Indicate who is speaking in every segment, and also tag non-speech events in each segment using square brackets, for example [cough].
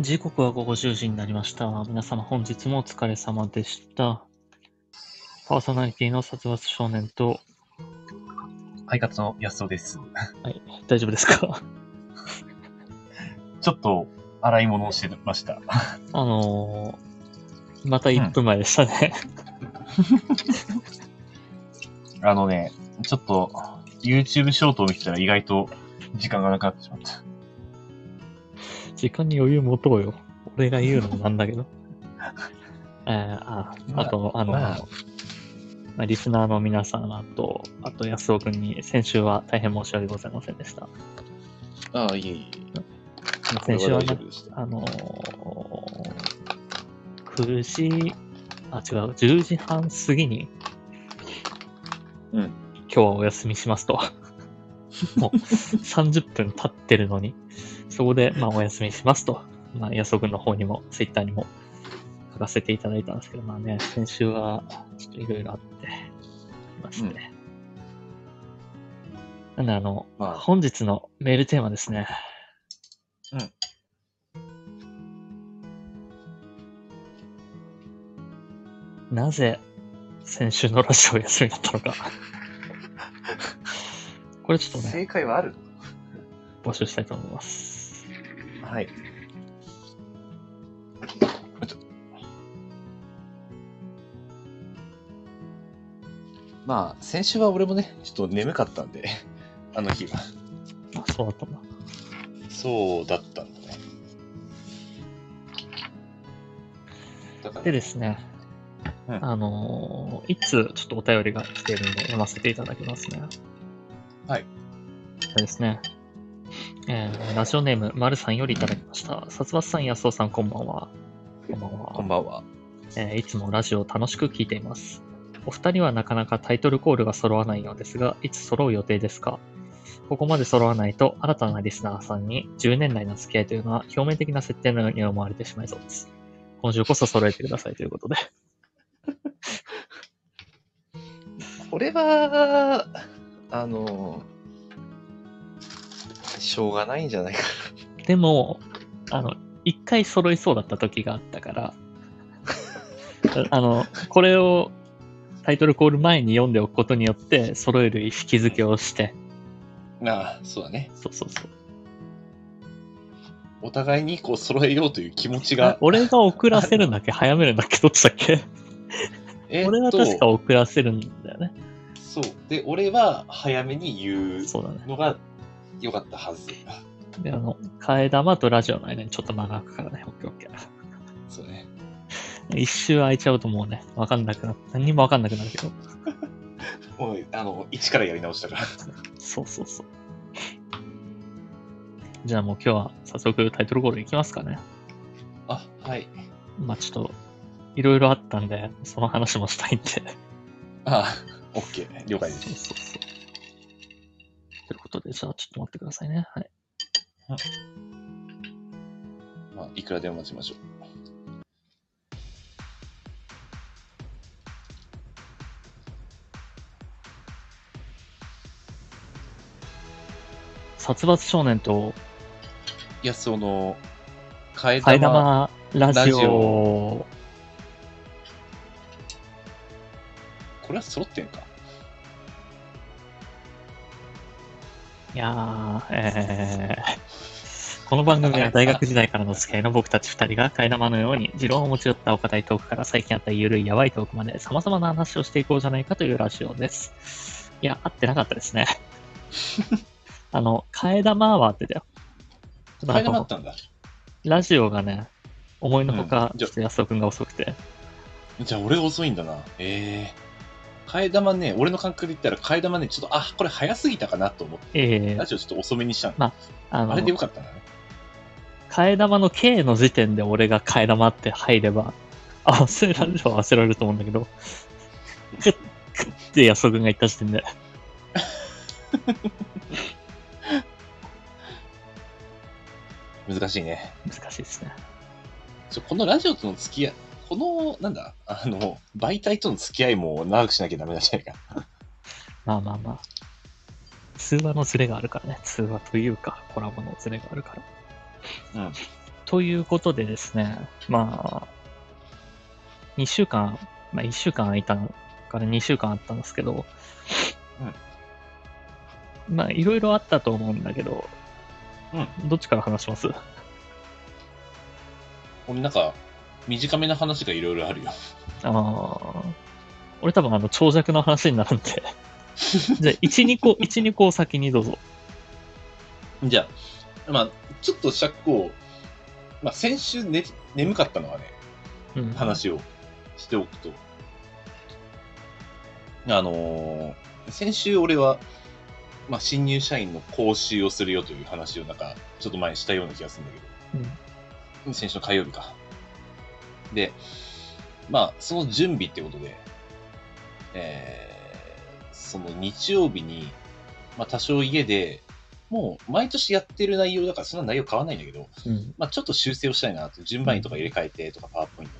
Speaker 1: 時刻は午後10時になりました。皆様本日もお疲れ様でした。パーソナリティの殺伐少年と、
Speaker 2: 配達の安尾です。
Speaker 1: はい、大丈夫ですか？[laughs]
Speaker 2: ちょっと洗い物をしてました。
Speaker 1: あのー、また1分前でしたね。
Speaker 2: あのね、ちょっと YouTube ショートを見てたら意外と時間がなくなってしまった。
Speaker 1: 時間に余裕持とうよ。俺が言うのもなんだけど。[laughs] えー、あ、あと、あの、
Speaker 2: まあ
Speaker 1: まあリスナーの皆さんと、あと安尾くんに先週は大変申し訳ございませんでした。
Speaker 3: ああ、いえいえ。
Speaker 1: 先週はね。あのー、9時、あ、違う、10時半過ぎに、
Speaker 3: うん。
Speaker 1: 今日はお休みしますと。[laughs] もう30分経ってるのに、そこで、まあ、お休みしますと。まあ、安尾の方にも、ツイッターにも書かせていただいたんですけど、まあね、先週は、ちょっといろいろあって、いまして。なんで、あの、
Speaker 3: まあ
Speaker 1: 本日のメールテーマですね。
Speaker 2: うん。
Speaker 1: なぜ先週のラジオを休みだったのか。[laughs] これちょっとね、
Speaker 2: 正解はある
Speaker 1: 募集したいと思います。
Speaker 2: はい。
Speaker 3: まあ、先週は俺もね、ちょっと眠かったんで、[laughs] あの日は。
Speaker 1: あ、そうだったんだ。
Speaker 3: そうだったんだね。だから、
Speaker 1: でですね、
Speaker 2: うん
Speaker 1: あのーいつちょっとお便りが来ているので読ませていただきますね。
Speaker 2: はい。
Speaker 1: そうですね。えーラジオネーム、まるさんよりいただきました。殺伐さん、安尾さん、こんばんは。こんばんは。
Speaker 3: こんばんは。
Speaker 1: えーいつもラジオを楽しく聞いています。お二人はなかなかタイトルコールが揃わないようですが、いつ揃う予定ですか？ここまで揃わないと、新たなリスナーさんに10年来の付き合いというのは表面的な設定のように思われてしまいそうです。今週こそ揃えてくださいということで。[laughs]
Speaker 3: これは、あの、しょうがないんじゃないか
Speaker 1: でも、あの、一回揃いそうだった時があったから、[laughs] あの、これをタイトルコール前に読んでおくことによって、揃える引き付けをして、
Speaker 3: な。ああ、そうだね。
Speaker 1: そうそうそう。
Speaker 3: お互いにこう揃えようという気持ち
Speaker 1: あ
Speaker 3: が。
Speaker 1: 俺が遅らせるんだっけ？[laughs] 早めるんだっけ？どっちだっけ？
Speaker 3: え
Speaker 1: 俺は確か遅らせるんだよね。
Speaker 3: そう。で、俺は早めに言う。のが良かったはず。
Speaker 1: で、あの、替え玉とラジオの間にちょっと間が空くからね。オッケーオッケ
Speaker 3: そうね。
Speaker 1: ー。[laughs] 一周空いちゃうともうね、わかんなくな何にもわかんなくなるけど。[laughs]
Speaker 3: もう、あの、一からやり直したから。
Speaker 1: そうそうそう。じゃあもう今日は早速タイトルコールいきますかね。
Speaker 3: あ、はい。
Speaker 1: まあちょっと、いろいろあったんで、その話もしたいんで。
Speaker 3: ああ、オッケー。了解です。
Speaker 1: そうそう。ということで、じゃあちょっと待ってくださいね。はい。
Speaker 3: まあ、いくらでも待ちましょう。
Speaker 1: 殺伐少年と
Speaker 3: 安尾の替え
Speaker 1: 替え
Speaker 3: 玉。
Speaker 1: 玉ラジ
Speaker 3: ラジ
Speaker 1: オ
Speaker 3: オ。これは揃ってんか？
Speaker 1: いやー、えー、この番組は大学時代からの付き合いの僕たち二人が替え玉のように、持論を持ち寄ったお堅いトークから最近あったゆるいやばいトークまで様々な話をしていこうじゃないかというラジオです。いや、合ってなかったですね。[laughs] あの、替え玉は合ってたよ。
Speaker 3: 替え玉あったんだ。
Speaker 1: ラジオがね、思いのほか
Speaker 3: う、ん
Speaker 1: ちょっと安尾くんが遅くて。
Speaker 3: じゃあ俺が遅いんだな。ええ替え玉ね、俺の感覚で言ったら替え玉ね、ちょっと、あ、これ早すぎたかなと思って、
Speaker 1: えー
Speaker 3: ラ、ジオちょっと遅めにしたの。
Speaker 1: まあの
Speaker 3: あれでよかったんだね。
Speaker 1: 替え玉の K の時点で俺が替え玉って入れば、あ、忘れられるは忘れられると思うんだけど、クッ、クッって安尾くんが言った時点で、[laughs]
Speaker 3: 難しいね。
Speaker 1: 難しいですね。
Speaker 3: ちょこのラジオとの付き合い、この、なんだ、あの、媒体との付き合いも長くしなきゃダメなんじゃないか。
Speaker 1: まあまあまあ。通話のズレがあるからね。通話というか、コラボのズレがあるから。
Speaker 3: うん。
Speaker 1: ということでですね、まあ、2週間、まあ1週間空いたのから2週間あったんですけど、まあいろいろあったと思うんだけど、
Speaker 3: うん。
Speaker 1: どっちから話します？
Speaker 3: 俺なんか、短めの話がいろいろあるよ。
Speaker 1: ああ、俺多分あの長尺の話になるんで、[laughs] じゃあ1、2個、1、2個先にどうぞ。
Speaker 3: じゃあ、まあ、ちょっと尺を、まあ、先週、ね、眠かったのはね、
Speaker 1: うん。
Speaker 3: 話をしておくと、あのー先週俺は、まあ、新入社員の講習をするよという話をなんか、ちょっと前にしたような気がするんだけど、
Speaker 1: うん。
Speaker 3: 先週の火曜日か。で、まあ、その準備ってことで、えー、その日曜日に、まあ、多少家で、もう毎年やってる内容だからそんな内容変わんないんだけど、
Speaker 1: うん。
Speaker 3: まあ、ちょっと修正をしたいなと、順番にとか入れ替えてとか、パワーポイント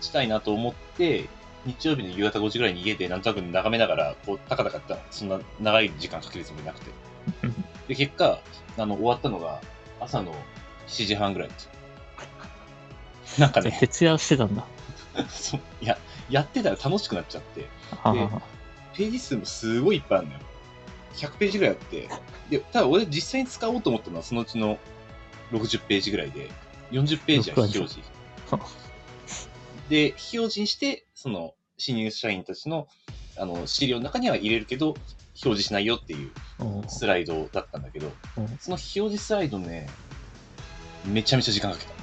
Speaker 3: したいなと思って、日曜日の夕方5時ぐらいに家でなんとなく眺めながら、こう、タカタカやったの。そんな長い時間かけるつもりなくて。
Speaker 1: う [laughs] ん
Speaker 3: で、結果、あの、終わったのが朝の7時半ぐらいですよ。[laughs] なんかね、
Speaker 1: 徹夜してたんだ。[laughs]
Speaker 3: そう。いや、やってたら楽しくなっちゃって、
Speaker 1: あ
Speaker 3: でページ数もすごいいっぱいあるのよ。100ページぐらいあって、で、ただ俺実際に使おうと思ったのはそのうちの60ページぐらいで、40ページは非表示。で、非表示にして、その、新入社員たちの、あの、資料の中には入れるけど、表示しないよっていう
Speaker 1: う。ん
Speaker 3: スライドだったんだけど、
Speaker 1: う。ん
Speaker 3: その非表示スライドね、めちゃめちゃ時間かけた。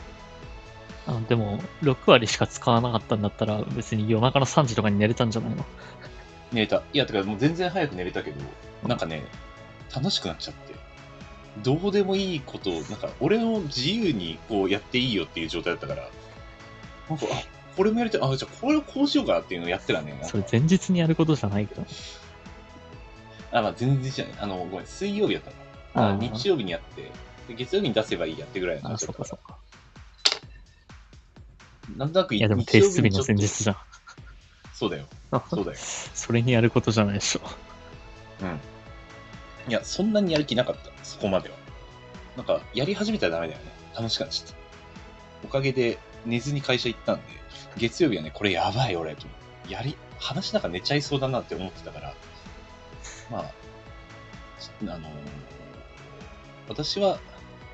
Speaker 1: あでも、6割しか使わなかったんだったら、別に夜中の3時とかに寝れたんじゃないの？[laughs]
Speaker 3: 寝れた。いや、てかもう全然早く寝れたけど、なんかね、楽しくなっちゃって。どうでもいいことを、なんか俺の自由にこうやっていいよっていう状態だったから、なんか、あ、これもやりたい。あ、じゃあこれをこうしようかなっていうのをやってたね。
Speaker 1: それ前日にやることじゃないけど。
Speaker 3: あ、まあ全然じゃない。あの、ごめん、水曜日やったの。あ
Speaker 1: あー
Speaker 3: 日曜日にやって、で月曜日に出せばいいやってぐらいの
Speaker 1: あ、
Speaker 3: 感じだったか。
Speaker 1: そっかそっから
Speaker 3: なんとなく
Speaker 1: いや、でも提出日の
Speaker 3: にちょっと
Speaker 1: 前日じゃん。[laughs]
Speaker 3: そうだよ。そうだよ。[laughs]
Speaker 1: それにやることじゃないでしょ。
Speaker 3: うん。いや、そんなにやる気なかった。そこまでは。なんか、やり始めたらダメだよね。楽しくなっちゃった。おかげで寝ずに会社行ったんで、月曜日はね、これやばい俺と。やり、話なんか寝ちゃいそうだなって思ってたから、まあ、あのー私は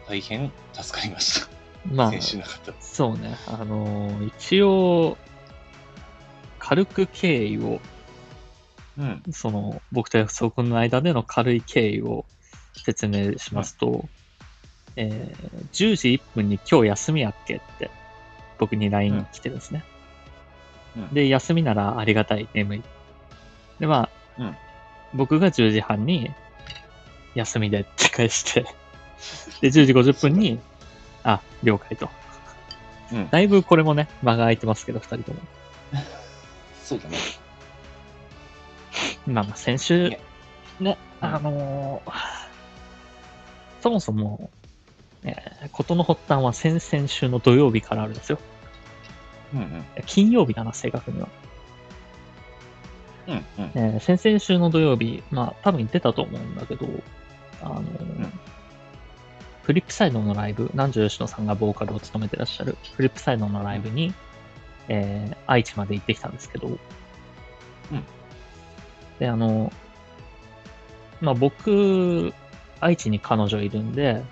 Speaker 3: 大変助かりました。
Speaker 1: まあ、
Speaker 3: 先週なかった。
Speaker 1: そうね。あのー一応、軽く経緯を、
Speaker 3: うん。
Speaker 1: その、僕と約束君の間での軽い経緯を説明しますと、えー10時1分に今日休みやっけって、僕に LINE 来てですね。
Speaker 3: うん
Speaker 1: で、休みならありがたい、眠い。で、まあ、
Speaker 3: うん
Speaker 1: 僕が10時半に、休みでって返して、で、10時50分に、あ、了解と。
Speaker 3: うん。
Speaker 1: だいぶこれもね、間が空いてますけど、二人とも。
Speaker 3: そうだね。
Speaker 1: まあまあ、先週ね、
Speaker 3: うん
Speaker 1: あのーそもそも、えーことの発端は先々週の土曜日からあるんですよ。
Speaker 3: うんうん。
Speaker 1: 金曜日だな、正確には。
Speaker 3: うんうん。
Speaker 1: えー先々週の土曜日、まあ、多分言ってたと思うんだけど、あのー
Speaker 3: ん
Speaker 1: フリップサイドのライブ、南條吉野さんがボーカルを務めてらっしゃるフリップサイドのライブに、えー愛知まで行ってきたんですけど、で、あの、まあ僕、愛知に彼女いるんで、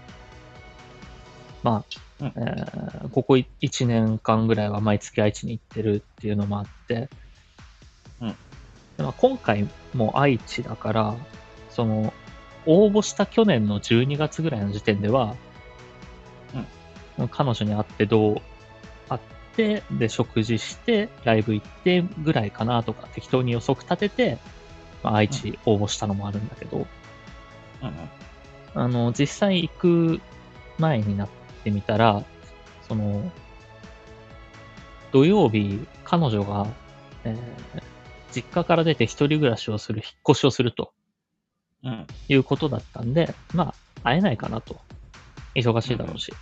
Speaker 1: まあ、
Speaker 3: うん。
Speaker 1: えーここ1年間ぐらいは毎月愛知に行ってるっていうのもあって、
Speaker 3: うん。
Speaker 1: でまあ、今回も愛知だから、その、応募した去年の12月ぐらいの時点では、彼女に会ってどう会って、で、食事して、ライブ行ってぐらいかなとか適当に予測立てて、まあ、愛知応募したのもあるんだけど、
Speaker 3: うんうん。
Speaker 1: あの、実際行く前になってみたら、その、土曜日、彼女が、えー実家から出て一人暮らしをする、引っ越しをすると
Speaker 3: うん。
Speaker 1: いうことだったんで、まあ、会えないかなと。忙しいだろうし。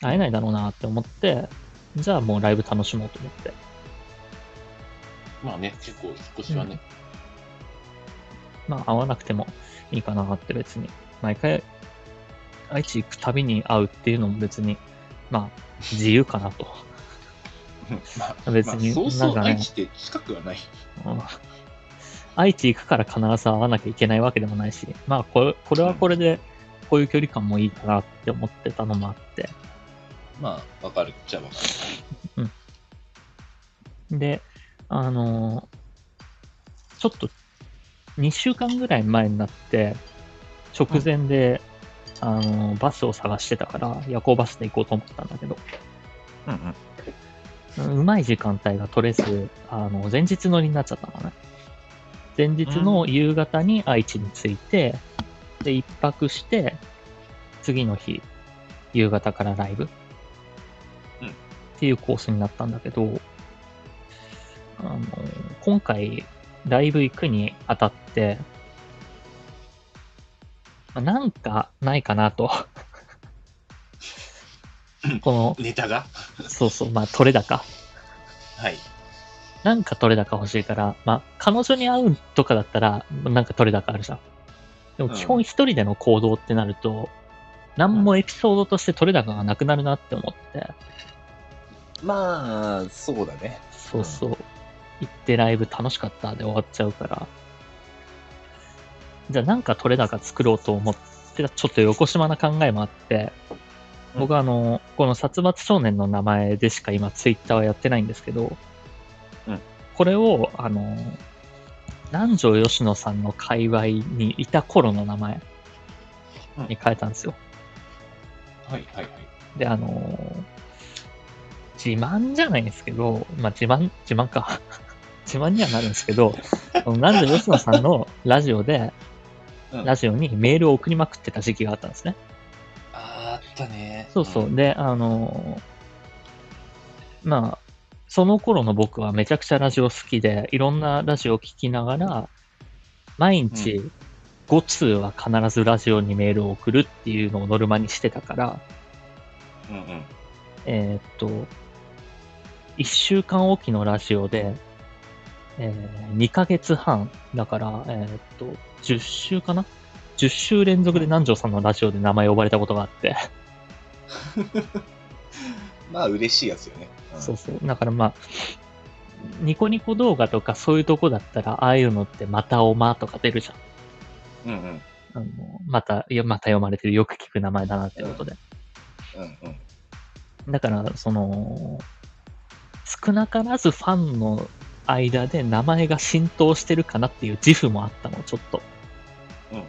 Speaker 1: 会えないだろうなって思って、じゃあもうライブ楽しもうと思って。
Speaker 3: まあね、結構引っ越しはね。
Speaker 1: まあ、会わなくてもいいかなって別に。毎回、愛知行くたびに会うっていうのも別にまあ、自由かなと。
Speaker 3: う [laughs] んまあ、
Speaker 1: 別に
Speaker 3: まあ、そうそう、
Speaker 1: なんかね
Speaker 3: 愛知って近くはない。
Speaker 1: うん愛知行くから必ず会わなきゃいけないわけでもないし、まあ、これ、これはこれで、こういう距離感もいいかなって思ってたのもあって。
Speaker 3: まあ、わかるっちゃわかる。
Speaker 1: で、あのちょっと、2週間ぐらい前になって、直前で、あのバスを探してたから、夜行バスで行こうと思ったんだけど、
Speaker 2: うんうん。
Speaker 1: うまい時間帯が取れず、あの、前日乗りになっちゃったのね。前日の夕方に愛知に着いて、で、一泊して、次の日、夕方からライブ。
Speaker 3: うん
Speaker 1: っていうコースになったんだけど、あの、今回、ライブ行くにあたって、まあなんかないかなと。この、
Speaker 3: ネタが？
Speaker 1: そうそう、まあ、取れ高。
Speaker 3: はい。
Speaker 1: なんか取れ高欲しいから、まあ、彼女に会うとかだったら、なんか取れ高あるじゃん。でも基本一人での行動ってなると、なんもエピソードとして取れ高がなくなるなって思って、
Speaker 3: まあ、そうだね。
Speaker 1: そうそう、行ってライブ楽しかったで終わっちゃうから、じゃあなんか取れ高作ろうと思ってた、ちょっと横島な考えもあって、
Speaker 3: うん
Speaker 1: 僕はあの、この殺伐少年の名前でしか今ツイッターはやってないんですけど、
Speaker 3: うん
Speaker 1: これを、あの、南條吉野さんの界隈にいた頃の名前に変えたんですよ。
Speaker 3: はい、はい、はい。
Speaker 1: で、あの自慢じゃないんですけど、まあ自慢、自慢か。[laughs] 自慢にはなるんですけど、[laughs] 南條吉野さんのラジオで、
Speaker 3: うん
Speaker 1: ラジオにメールを送りまくってた時期があったんですね。
Speaker 3: あーあったね。
Speaker 1: そうそう。で、あのまあ、その頃の僕はめちゃくちゃラジオ好きで、いろんなラジオを聞きながら、毎日5通は必ずラジオにメールを送るっていうのをノルマにしてたから、
Speaker 3: うんうん。
Speaker 1: えーっと、1週間おきのラジオで、えー2ヶ月半、だから、えーっと、10週かな ?10 週連続で南條さんのラジオで名前呼ばれたことがあって、[laughs]
Speaker 3: まあ、嬉しいやつよね。ん
Speaker 1: そうそう。だからまあ、ニコニコ動画とかそういうとこだったら、ああいうのってまたおまとか出るじゃん。
Speaker 3: うんうん。
Speaker 1: あの、また、いや、また読まれてる、よく聞く名前だなってことで。
Speaker 3: うんうん。
Speaker 1: だから、その、少なからずファンの間で名前が浸透してるかなっていう自負もあったの、ちょっと。
Speaker 3: うん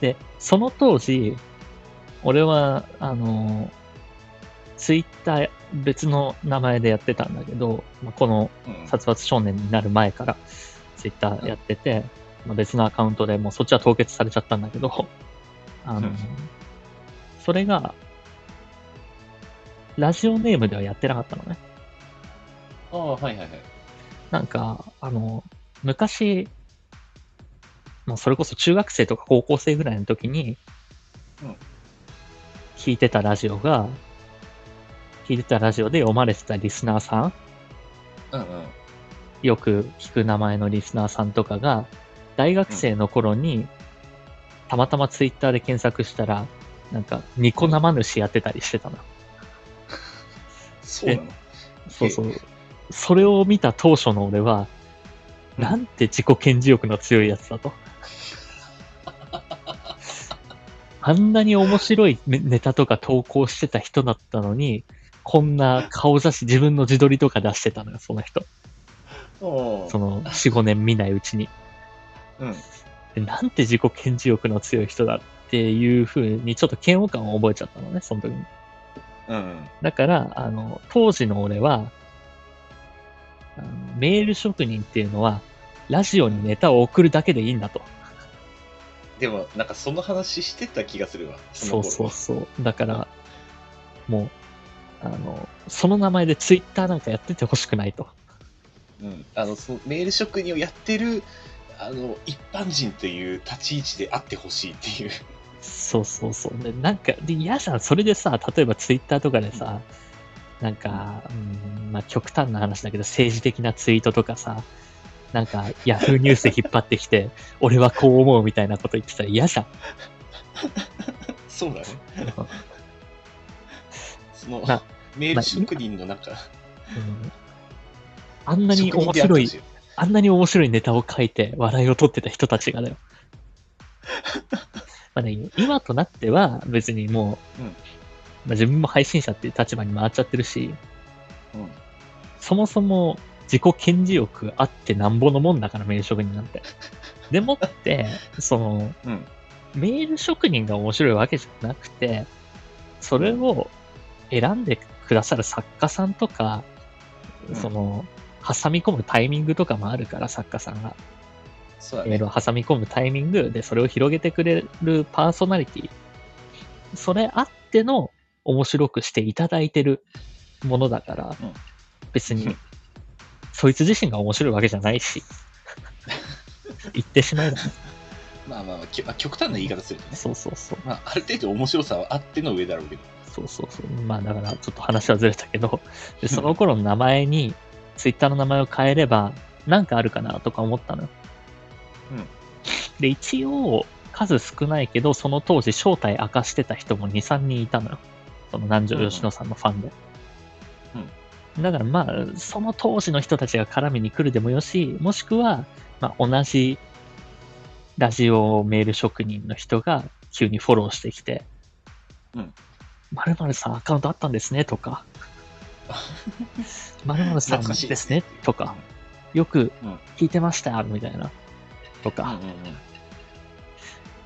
Speaker 1: で、その当時、俺は、あの、ツイッター別の名前でやってたんだけど、まあ、この
Speaker 3: うん
Speaker 1: 殺伐少年になる前からツイッターやってて、まあ、別のアカウントでもうそっちは凍結されちゃったんだけど、あの
Speaker 3: うん、
Speaker 1: それが、ラジオネームではやってなかったのね。
Speaker 3: ああ、はいはいはい。
Speaker 1: なんか、あの、昔、もうそれこそ中学生とか高校生ぐらいの時に
Speaker 3: うん、
Speaker 1: 聞いてたラジオが、聞いてたラジオで読まれてたリスナーさん、
Speaker 3: うんうん。
Speaker 1: よく聞く名前のリスナーさんとかが、大学生の頃に、たまたまツイッターで検索したら、なんか、ニコ生主やってたりしてたの。
Speaker 3: そうなの？
Speaker 1: そうそう。それを見た当初の俺は、
Speaker 3: うん
Speaker 1: なんて自己顕示欲の強いやつだと。[laughs] あんなに面白いネネタとか投稿してた人だったのに、こんな顔写真、自分の自撮りとか出してたのよ、その人。その4、5年見ないうちに。
Speaker 3: うん。
Speaker 1: でなんて自己顕示欲の強い人だっていう風に、ちょっと嫌悪感を覚えちゃったのね、その時に。
Speaker 3: うん。
Speaker 1: だから、あの、当時の俺は、あのメール職人っていうのは、ラジオにネタを送るだけでいいんだと。
Speaker 3: でも、なんかその話してた気がするわ。
Speaker 1: そう
Speaker 3: の頃
Speaker 1: そうそう。だから、もう、あの、その名前でツイッターなんかやっててほしくないと。
Speaker 3: うん。あの、そのメール職人をやってる、あの、一般人という立ち位置であってほしいっていう。
Speaker 1: そうそうそう。で、なんか、で、嫌じゃん。それでさ、例えばツイッターとかでさ、なんか、うん、まあ極端な話だけど、政治的なツイートとかさ、なんか、ヤフーニュースで引っ張ってきて、[laughs] 俺はこう思うみたいなこと言ってたら嫌じゃん。[laughs]
Speaker 3: そうだね。その
Speaker 1: な、
Speaker 3: メール職人の中、
Speaker 1: うんあんなに面白い
Speaker 3: あ
Speaker 1: んなに面白いネタを書いて笑いを取ってた人たちがだよ。[laughs] まあね、今となっては別にもう、
Speaker 3: うん
Speaker 1: まあ、自分も配信者っていう立場に回っちゃってるし、
Speaker 3: うん
Speaker 1: そもそも自己顕示欲あってなんぼのもんだから、メール職人なんて。[laughs] でもって、その、
Speaker 3: うん。
Speaker 1: メール職人が面白いわけじゃなくて、それを選んでくださる作家さんとか、
Speaker 3: うん
Speaker 1: その、挟み込むタイミングとかもあるから、作家さんが。
Speaker 3: そうだね。
Speaker 1: メールを挟み込むタイミングで、それを広げてくれるパーソナリティ。それあっての面白くしていただいてるものだから、
Speaker 3: うん
Speaker 1: 別に
Speaker 3: うん、
Speaker 1: そいつ自身が面白いわけじゃないし、[laughs] 言ってしまえばね、
Speaker 3: まあまあまあ極端な言い方するとね。
Speaker 1: そうそうそう。
Speaker 3: まあ、ある程度面白さはあっての上だろうけど。
Speaker 1: そうそうそう。まあだからちょっと話はずれたけど、[laughs] でその頃の名前に、ツイッターの名前を変えれば、なんかあるかなとか思ったのよ。
Speaker 3: うん
Speaker 1: で、一応、数少ないけど、その当時正体明かしてた人も2、3人いたのよ。その南條吉野さんのファンで。だからまあ、その当時の人たちが絡みに来るでもよし、もしくは、まあ同じラジオメール職人の人が急にフォローしてきて、
Speaker 3: うん。
Speaker 1: 〇〇さんアカウントあったんですねとか、[laughs] 〇〇さん
Speaker 3: 懐かしい
Speaker 1: ですねとか、よく
Speaker 3: うん
Speaker 1: 聞いてましたみたいな、とか。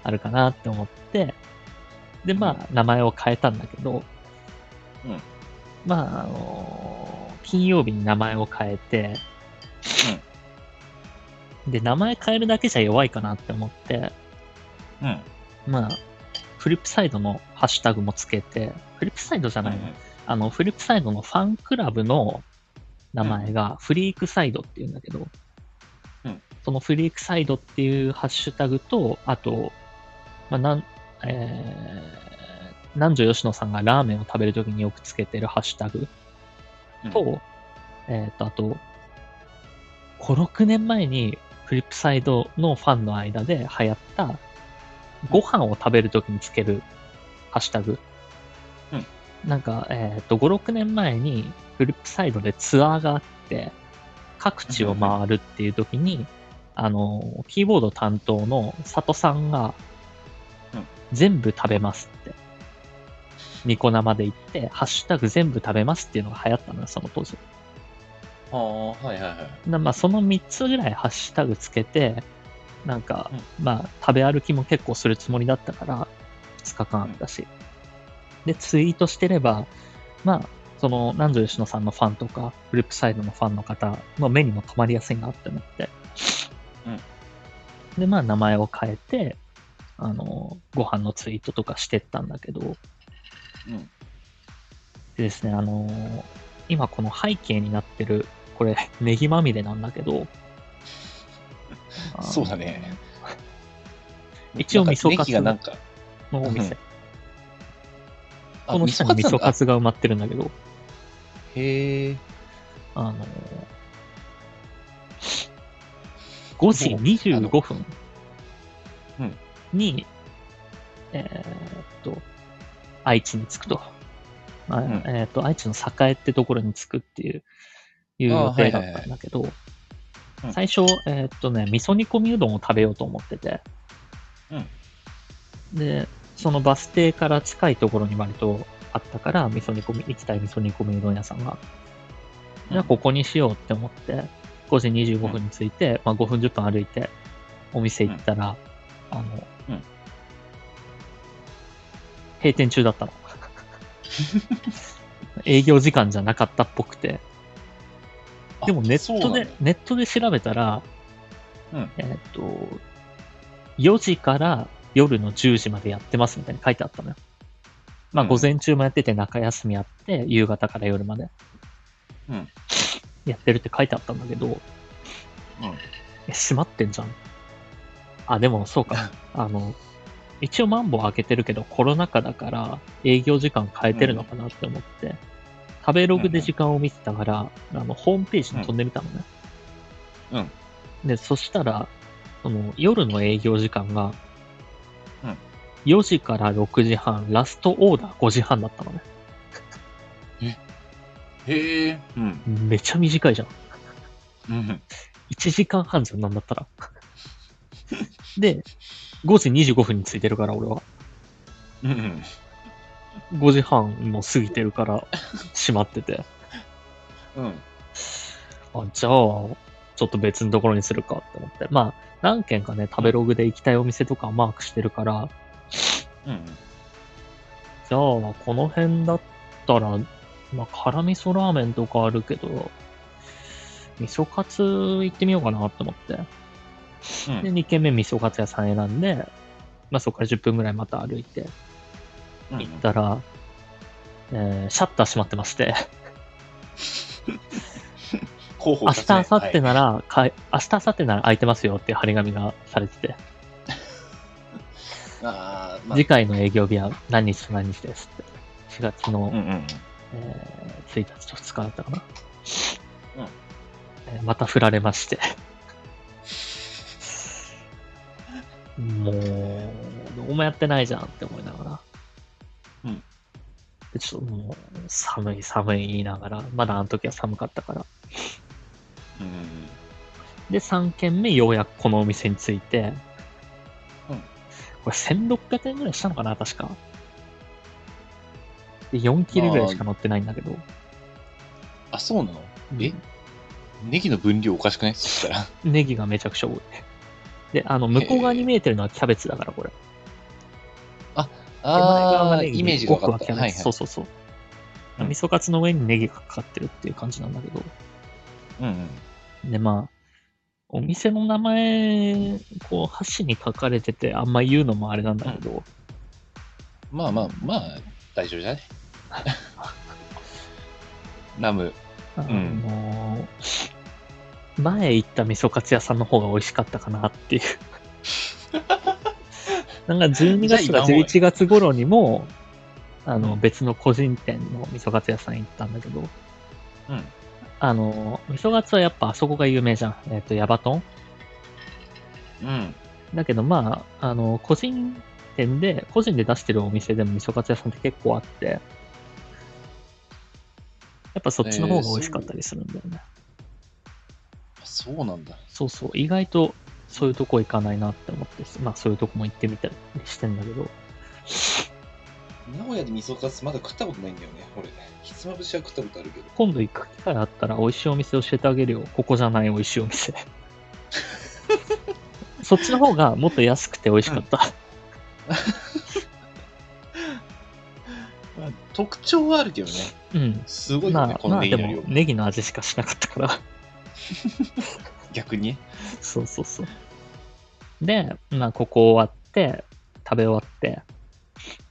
Speaker 1: あるかなって思って、で、まあ、名前を変えたんだけど、
Speaker 3: うん。
Speaker 1: まあ、あのー金曜日に名前を変えて、で、名前変えるだけじゃ弱いかなって思って、
Speaker 3: うん。
Speaker 1: まあ、フリップサイドのハッシュタグもつけて、フリップサイドじゃないな、あの、フリップサイドのファンクラブの名前がフリークサイドっていうんだけど、
Speaker 3: うん。
Speaker 1: そのフリークサイドっていうハッシュタグと、あと、まあ、なん、えー、南條吉野さんがラーメンを食べるときによくつけてるハッシュタグ
Speaker 3: うん。
Speaker 1: と、えっ、と、あと、5、6年前にフリップサイドのファンの間で流行った、ご飯を食べるときにつけるハッシュタグ。
Speaker 3: うん
Speaker 1: なんか、えっ、と、5、6年前にフリップサイドでツアーがあって、各地を回るっていうときに、あの、キーボード担当の佐藤さんが
Speaker 3: うん、
Speaker 1: 全部食べますって。ニコ生で言って、ハッシュタグ全部食べますっていうのが流行ったのよ、その当時。
Speaker 3: ああ、はいはいはい。
Speaker 1: なまあ、その3つぐらいハッシュタグつけて、なんか、まあ、食べ歩きも結構するつもりだったから、2日間あったし。で、ツイートしてれば、まあ、その、南條吉野さんのファンとか、フリップサイドのファンの方の目にも留まりやすいなって思って。
Speaker 3: うん
Speaker 1: で、まあ、名前を変えて、あの、ご飯のツイートとかしてったんだけど、
Speaker 3: うん。
Speaker 1: でですね、あのー今この背景になってる、これ、[laughs] ネギまみれなんだけど、
Speaker 3: そうだね。
Speaker 1: 一応味噌カツ
Speaker 3: がなんか、
Speaker 1: のお店。
Speaker 3: うん。あ
Speaker 1: この下に味噌カツが埋まってるんだけど、
Speaker 3: へえ。
Speaker 1: あのー、5時
Speaker 3: もう
Speaker 1: 25分。
Speaker 3: うん。
Speaker 1: に、えーっと、愛知に着くと。まあ
Speaker 3: ん。
Speaker 1: えーっと、愛知の栄ってところに着くっていう、いう予定だったんだけど、
Speaker 3: うん。
Speaker 1: 最初、えーっとね、味噌煮込みうどんを食べようと思ってて、で、そのバス停から近いところに割とあったから、味噌煮込み、行きたい味噌煮込みうどん屋さんが。じゃあここにしようって思って、5時25分に着いて、まあ5分10分歩いて、お店行ったら、あの、
Speaker 3: うん。
Speaker 1: 閉店中だったの。[laughs] 営業時間じゃなかったっぽくて。
Speaker 3: あ
Speaker 1: でもネットでネットで調べたら、
Speaker 3: うん
Speaker 1: えーっと、4時から夜の10時までやってますみたいに書いてあったのよ。まあ、
Speaker 3: うん
Speaker 1: 午前中もやってて、中休みあって、夕方から夜まで。
Speaker 3: うん
Speaker 1: やってるって書いてあったんだけど、え、閉まってんじゃん。あ、でもそうか。[laughs] あの、一応マンボウ開けてるけど、コロナ禍だから営業時間変えてるのかなって思って、食べログで時間を見てたから、あの、ホームページに飛んでみたのね。
Speaker 3: うん
Speaker 1: で、そしたら、その、夜の営業時間が、
Speaker 3: うん
Speaker 1: 4時から6時半、ラストオーダー5時半だったのね。
Speaker 3: へえ。うん。
Speaker 1: めちゃ短いじゃん。
Speaker 3: うん。
Speaker 1: 1時間半じゃん、なんだったら。で、5時25分に着いてるから、俺は。
Speaker 3: うん。
Speaker 1: 5時半も過ぎてるから、閉まってて。
Speaker 3: うん。
Speaker 1: あ、じゃあ、ちょっと別のところにするかって思って。まあ、何軒かね、食べログで行きたいお店とかマークしてるから、
Speaker 3: うん。
Speaker 1: じゃあ、この辺だったら、まあ、辛味噌ラーメンとかあるけど、味噌カツ行ってみようかなって思って。
Speaker 3: うん
Speaker 1: で、2軒目味噌カツ屋さん選んで、まあ、そこから10分ぐらいまた歩いて
Speaker 3: うん
Speaker 1: 行ったら、えーシャッター閉まってまして、[laughs] 明日、明後日
Speaker 3: な
Speaker 1: なら、かい明日、明後日なら空いてますよっていう張り紙がされてて、[laughs]
Speaker 3: あーまあ
Speaker 1: 次回の営業日は何日と何日ですって。4月の、
Speaker 3: うんうん。
Speaker 1: えー1日と2日だったかな。
Speaker 3: うん
Speaker 1: えーまた振られまして。[laughs] もう、どうもやってないじゃんって思いながら。
Speaker 3: うん
Speaker 1: で、ちょっともう、寒い寒い言いながら、まだあの時は寒かったから。
Speaker 3: うん
Speaker 1: で、3軒目ようやくこのお店に着いて、
Speaker 3: うん
Speaker 1: これ1600円ぐらいしたのかな、確か。で、4切れぐらいしか乗ってないんだけど。
Speaker 3: あ、そうなの？
Speaker 1: うん
Speaker 3: え？ネギの分量おかしくない？そしたら。[laughs]
Speaker 1: ネギがめちゃくちゃ多い。で、あの、向こう側に見えてるのはキャベツだから、これ。手前側
Speaker 3: ああ、
Speaker 1: がネギ
Speaker 3: イメージ
Speaker 1: で
Speaker 3: が分かっ
Speaker 1: は
Speaker 3: いはい
Speaker 1: そうそうそう。
Speaker 3: うん
Speaker 1: 味噌カツの上にネギがかかってるっていう感じなんだけど。
Speaker 3: うんうん。
Speaker 1: で、まあ、お店の名前、こう、箸に書かれてて、あんま言うのもあれなんだけど、
Speaker 3: まあまあまあ、大丈夫じゃないラム。
Speaker 1: あ
Speaker 3: ん
Speaker 1: の前行った味噌カツ屋さんの方が美味しかったかなっていう。[laughs] なんか12月とか
Speaker 3: じゃあ今も
Speaker 1: 11月頃にも、あの、
Speaker 3: うん
Speaker 1: 別の個人店の味噌カツ屋さん行ったんだけど、
Speaker 3: うん。
Speaker 1: あの、味噌カツはやっぱあそこが有名じゃん。えっ、と、ヤバトン
Speaker 3: うん。
Speaker 1: だけどまあ、あの、個人店で、個人で出してるお店でも味噌カツ屋さんって結構あって、やっぱそっちの方が美味しかったりするんだよね。
Speaker 3: そうなんだ。
Speaker 1: そうそう、意外とそういうとこ行かないなって思って、まあそういうとこも行ってみたりしてんだけど、
Speaker 3: 名古屋で味噌カツまだ食ったことないんだよね、俺。ひつまぶしは食ったことあるけど。
Speaker 1: 今度行く機会あったら美味しいお店教えてあげるよ。ここじゃない美味しいお店。[laughs] そっちの方がもっと安くて美味しかった。
Speaker 3: まあ特徴はあるけどね。
Speaker 1: うん。
Speaker 3: すごいよね、
Speaker 1: まあ、
Speaker 3: このネギの量。
Speaker 1: ネギの味しかしなかったから。[laughs]
Speaker 3: 逆に？ね。
Speaker 1: そうそうそう。で、まあここ終わって、食べ終わって、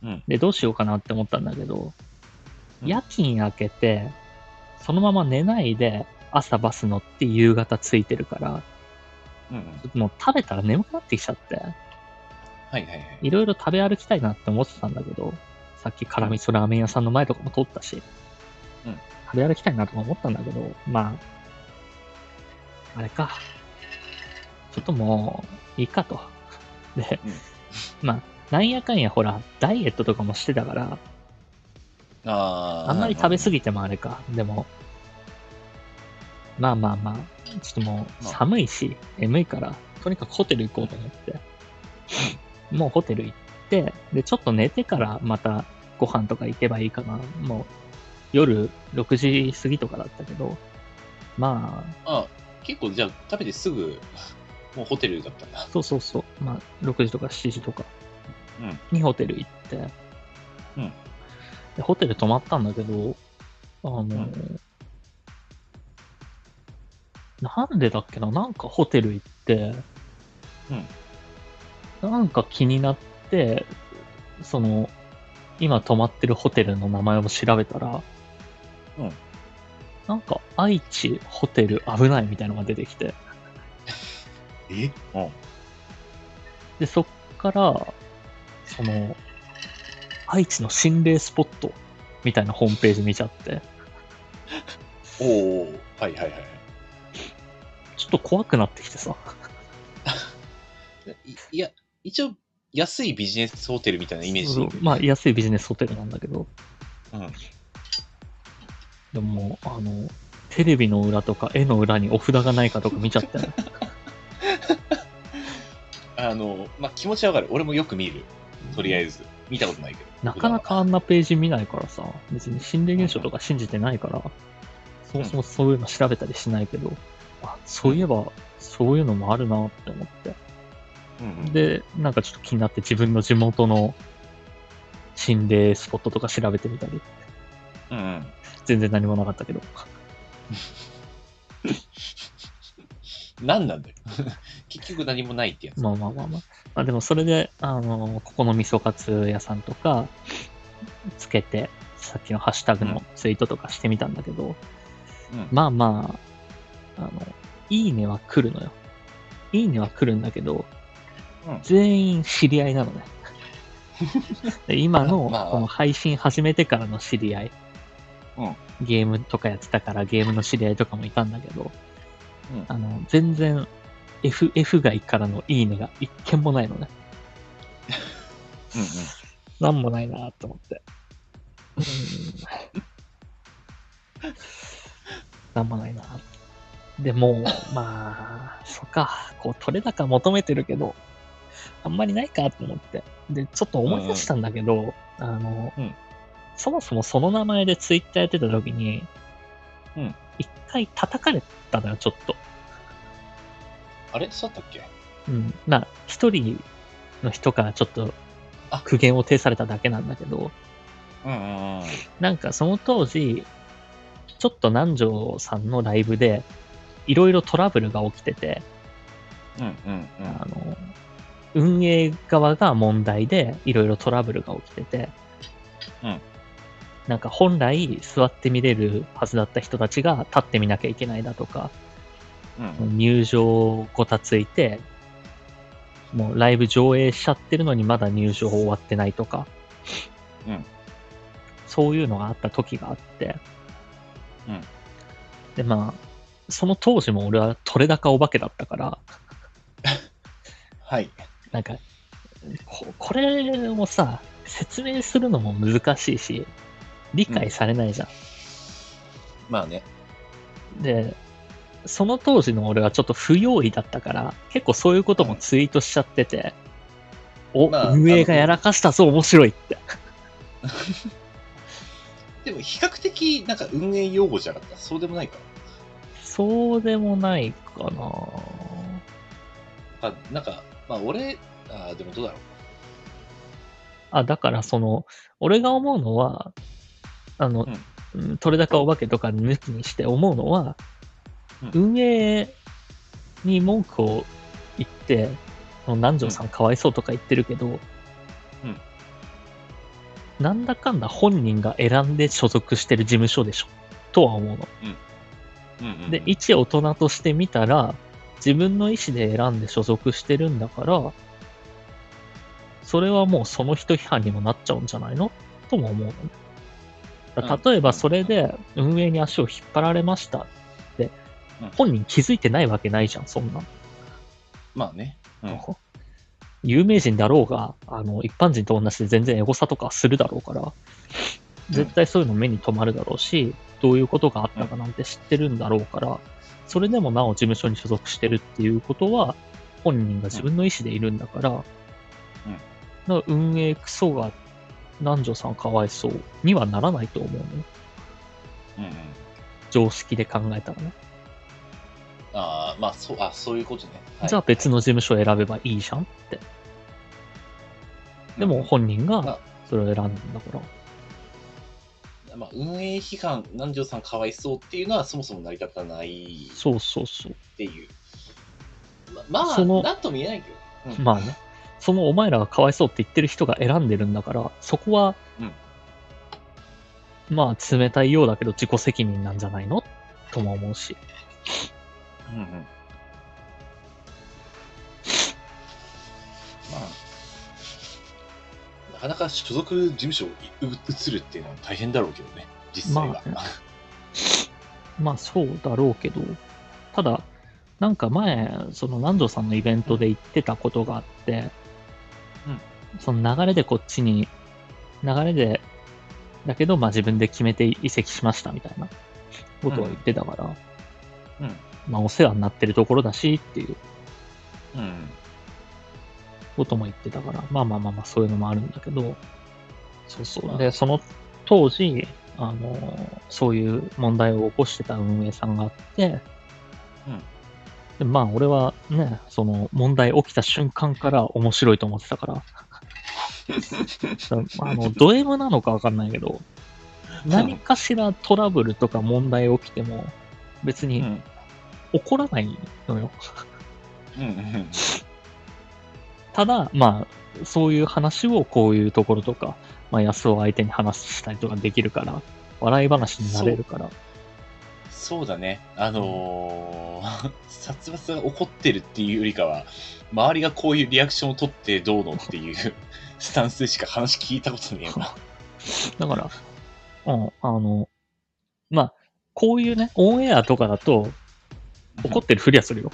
Speaker 3: うん。
Speaker 1: で、どうしようかなって思ったんだけど、
Speaker 3: うん
Speaker 1: 夜勤明けて、そのまま寝ないで、朝バス乗って夕方着いてるから、
Speaker 3: うんうん。
Speaker 1: ちょっともう食べたら眠くなってきちゃって、
Speaker 3: はいはいはい。
Speaker 1: いろいろ食べ歩きたいなって思ってたんだけど、さっき辛味噌ラーメン屋さんの前とかも通ったし、
Speaker 3: うん
Speaker 1: 食べ歩きたいなとか思ったんだけど、まあ、あれか。ちょっともう、いいかと。で、
Speaker 3: うん
Speaker 1: まあ、なんやかんやほら、ダイエットとかもしてたから、
Speaker 3: ああ。
Speaker 1: あんまり食べ過
Speaker 3: ぎ。
Speaker 1: ぎてもあれか。でも、まあまあまあ、ちょっともう
Speaker 3: まあ
Speaker 1: 寒いし、眠いから、とにかくホテル行こうと思って。もうホテル行って、で、ちょっと寝てからまたご飯とか行けばいいかな。もう、夜6時過ぎとかだったけど、まあ、
Speaker 3: あ結構じゃあ食べてすぐ、もうホテルだったんだ。
Speaker 1: そうそうそう、まあ、6時とか7時とか。
Speaker 3: うん。
Speaker 1: にホテル行って、
Speaker 3: うん。
Speaker 1: でホテル泊まったんだけど、あの、
Speaker 3: ん。
Speaker 1: なんでだっけな？なんかホテル行って、
Speaker 3: うん。
Speaker 1: なんか気になって、その、今泊まってるホテルの名前を調べたら、
Speaker 3: うん
Speaker 1: なんか愛知ホテル危ないみたいなのが出てきて、
Speaker 3: え？うん。
Speaker 1: で、そっから、その、愛知の心霊スポットみたいなホームページ見ちゃって、
Speaker 3: おおはいはいはい。
Speaker 1: ちょっと怖くなってきてさ、[laughs]
Speaker 3: いいや、一応、安いビジネスホテルみたいなイメージ。
Speaker 1: まあ安いビジネスホテルなんだけど、
Speaker 3: うん。
Speaker 1: でもあの、テレビの裏とか絵の裏にお札がないかとか見ちゃったよ。[laughs]
Speaker 3: あの、まあ、気持ちはわかる。俺もよく見る。とりあえず。見たことないけど。
Speaker 1: なかなかあんなページ見ないからさ、別に心霊現象とか信じてないから、そもそもそういうの調べたりしないけど、あそういえば、そういうのもあるなって思って。
Speaker 3: うんうん、
Speaker 1: で、なんかちょっと気になって自分の地元の心霊スポットとか調べてみたり、
Speaker 3: うんうん。
Speaker 1: 全然何もなかったけど。
Speaker 3: 何なんだよ。[laughs] 結局何もないってやつ。
Speaker 1: まあまあまあまあ。まあでもそれで、あの、ここの味噌カツ屋さんとか、つけて、さっきのハッシュタグのツイートとかしてみたんだけど、
Speaker 3: うん
Speaker 1: まあまあ、あの、いいねは来るのよ。いいねは来るんだけど、
Speaker 3: うん
Speaker 1: 全員知り合いなのね。[laughs] で今の、
Speaker 3: まあ
Speaker 1: この配信始めてからの知り合い、
Speaker 3: うん
Speaker 1: ゲームとかやってたからゲームの知り合いとかもいたんだけど、
Speaker 3: うん
Speaker 1: あの、全然 F、F 外からのいいねが一件もないのね。
Speaker 3: うんうん。
Speaker 1: なんもないなと思って。うん。なんもないなでも、まあ、そっか、こう、取れ高求めてるけど、あんまりないかと思って。で、ちょっと思い出したんだけど、あの、
Speaker 3: うん
Speaker 1: そもそもその名前でツイッターやってた時に、
Speaker 3: うん
Speaker 1: 一回叩かれたのよ、ちょっと。
Speaker 3: あれ？そうだったっけ？
Speaker 1: うん。まあ、一人の人からちょっと
Speaker 3: あ
Speaker 1: 苦言を呈されただけなんだけど、
Speaker 3: うんうんうん。
Speaker 1: なんかその当時、ちょっと南條さんのライブで、いろいろトラブルが起きてて、
Speaker 3: うんうんうん。
Speaker 1: あの、運営側が問題で、いろいろトラブルが起きてて、
Speaker 3: うん
Speaker 1: なんか本来座って見れるはずだった人たちが立ってみなきゃいけないだとか、
Speaker 3: うん。
Speaker 1: 入場ごたついて、もうライブ上映しちゃってるのにまだ入場終わってないとか、
Speaker 3: うん。
Speaker 1: そういうのがあった時があって、
Speaker 3: うん。
Speaker 1: で、まあ、その当時も俺は取れ高お化けだったから、
Speaker 3: はい。
Speaker 1: なんか、ここれをさ、説明するのも難しいし、理解されないじゃん。
Speaker 3: まあね。
Speaker 1: で、その当時の俺はちょっと不用意だったから、結構そういうこともツイートしちゃってて、お、
Speaker 3: まあ
Speaker 1: 運営がやらかしたぞ、面白いって。[laughs]
Speaker 3: でも比較的なんか運営用語じゃなかった？そうでもないか？
Speaker 1: そうでもないかな
Speaker 3: あ、なんか、まあ俺、あでもどうだろう。
Speaker 1: あ、だからその、俺が思うのは、あの、うん。取れ高お化けとか抜きにして思うのは、運営に文句を言って、南條さんかわいそうとか言ってるけど、なんだかんだ本人が選んで所属してる事務所でしょ、とは思うの。
Speaker 3: うんうんうん。
Speaker 1: で、一大人として見たら、自分の意思で選んで所属してるんだから、それはもうその人批判にもなっちゃうんじゃないの？とも思うのね。例えばそれで運営に足を引っ張られましたって
Speaker 3: うん、
Speaker 1: 本人気づいてないわけないじゃん、そんな。
Speaker 3: まあね。うん。
Speaker 1: 有名人だろうが、あの、一般人と同じで全然エゴサとかするだろうから、絶対そういうの目に留まるだろうし、どういうことがあったかなんて知ってるんだろうから、それでもなお事務所に所属してるっていうことは、本人が自分の意思でいるんだから、だから運営クソが南條さんかわいそうにはならないと思うの？よ。
Speaker 3: うんうん。
Speaker 1: 常識で考えたらね。
Speaker 3: ああ、まあそう、あそういうことね。はい
Speaker 1: じゃあ別の事務所を選べばいいじゃんって。でも本人
Speaker 3: まあ
Speaker 1: がそれを選んだんだから。
Speaker 3: まあ、運営批判、南條さんかわいそうっていうのはそもそも成り立たないっ
Speaker 1: そうそうそう。
Speaker 3: ていう。ままあ、
Speaker 1: その
Speaker 3: なんとも言えないけど。うん
Speaker 1: まあね。そのお前らがかわいそうって言ってる人が選んでるんだから、そこは、まあ冷たいようだけど自己責任なんじゃないの？とも思うし。
Speaker 3: うんうん。まあ、なかなか所属事務所をう移るっていうのは大変だろうけどね、実際は。
Speaker 1: ま [laughs] まあそうだろうけど、ただ、なんか前、その南條さんのイベントで言ってたことがあって、
Speaker 3: うん
Speaker 1: その流れでこっちに、流れでだけど、まあ自分で決めて移籍しましたみたいな。ことを言ってたから、
Speaker 3: うん。
Speaker 1: まあお世話になってるところだしっていう。
Speaker 3: うん。
Speaker 1: ことも言ってたから、まあまあまあまあそういうのもあるんだけど、そうそう。
Speaker 3: まあ
Speaker 1: で、その当時、あの、そういう問題を起こしてた運営さんがあって、
Speaker 3: うん。
Speaker 1: でまあ俺はね、その問題起きた瞬間から面白いと思ってたから、だ [laughs] あの、ド M なのかわかんないけど、何かしらトラブルとか問題起きても、別に
Speaker 3: うん。
Speaker 1: 怒らないのよ。
Speaker 3: うん。うん。
Speaker 1: ただ、まあ、そういう話をこういうところとか、まあ、安を相手に話したりとかできるから、笑い話になれるから。
Speaker 3: そうだね。あのー、殺伐が怒ってるっていうよりかは、周りがこういうリアクションを取ってどうのっていうスタンスでしか話聞いたことねえわ。
Speaker 1: だから、うん、あの、まあ、こういうね、オンエアとかだと、怒ってるふりはするよ。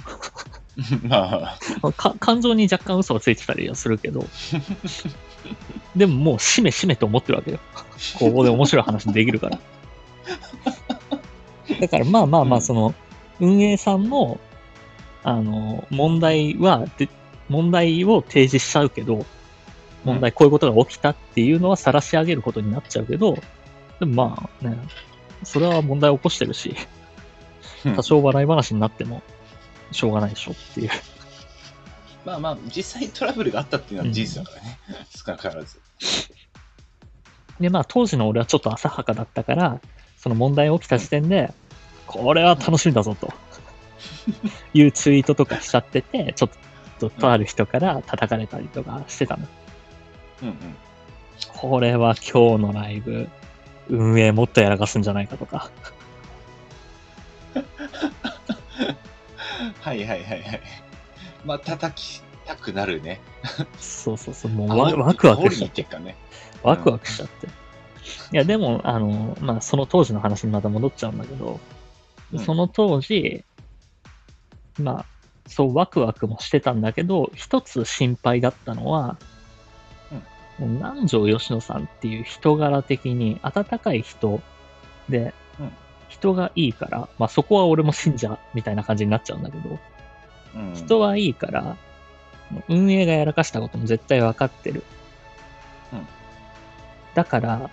Speaker 1: [laughs]
Speaker 3: まあ、
Speaker 1: か感情に若干嘘がついてたりはするけど、でももう、しめしめと思ってるわけよ。ここで面白い話できるから。だから、まあまあまあ、
Speaker 3: うん
Speaker 1: その、運営さんも、あの、問題は、で問題を提示しちゃうけど、問題、こういうことが起きたっていうのは晒し上げることになっちゃうけど、でもまあね、それは問題を起こしてるし、
Speaker 3: うん
Speaker 1: 多少笑い話になっても、しょうがないでしょっていう。
Speaker 3: まあまあ、実際トラブルがあったっていうのは事実だからね。少なからず。
Speaker 1: で、まあ当時の俺はちょっと浅はかだったから、その問題起きた時点で、これは楽しみだぞと、[laughs] いうツイートとかしちゃってて、ちょっととある人から叩かれたりとかしてたの。
Speaker 3: うんうん。
Speaker 1: これは今日のライブ、運営もっとやらかすんじゃないかとか。[laughs]
Speaker 3: はいはいはいはい。まあ、叩きたくなるね。
Speaker 1: そうそうそう、もうワワクワクしちゃって。
Speaker 3: 行ってね。
Speaker 1: ワクワクしちゃって。いや、でも、あの、まあ、その当時の話にまた戻っちゃうんだけど、
Speaker 3: うん
Speaker 1: その当時、まあ、そう、ワクワクもしてたんだけど、一つ心配だったのは、もう南條吉野さんっていう人柄的に温かい人で、
Speaker 3: うん
Speaker 1: 人がいいから、まあそこは俺も信者みたいな感じになっちゃうんだけど、
Speaker 3: うん
Speaker 1: 人はいいから、運営がやらかしたことも絶対分かってる。
Speaker 3: うん
Speaker 1: だから、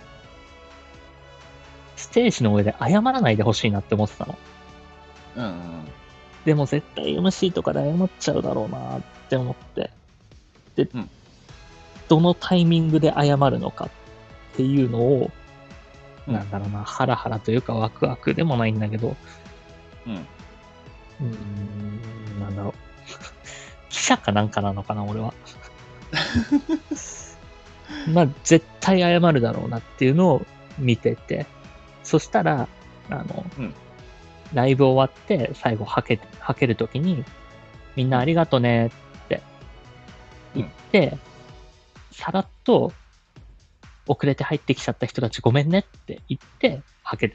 Speaker 1: ステージの上で謝らないでほしいなって思ってたの。
Speaker 3: うんうん。
Speaker 1: でも絶対 MC とかで謝っちゃうだろうなって思って。で、
Speaker 3: うん
Speaker 1: どのタイミングで謝るのかっていうのを、
Speaker 3: うん
Speaker 1: なんだろうな、ハラハラというかワクワクでもないんだけど、
Speaker 3: うん。
Speaker 1: うーん、なんだろう。[laughs] 記者かなんかなのかな、俺は。[laughs] まあ、絶対謝るだろうなっていうのを見てて、そしたら、あの、
Speaker 3: うん
Speaker 1: ライブ終わって、最後、はけ、はけるときに、みんなありがとねって言って、さらっと、遅れて入ってきちゃった人たちごめんねって言って、はけ、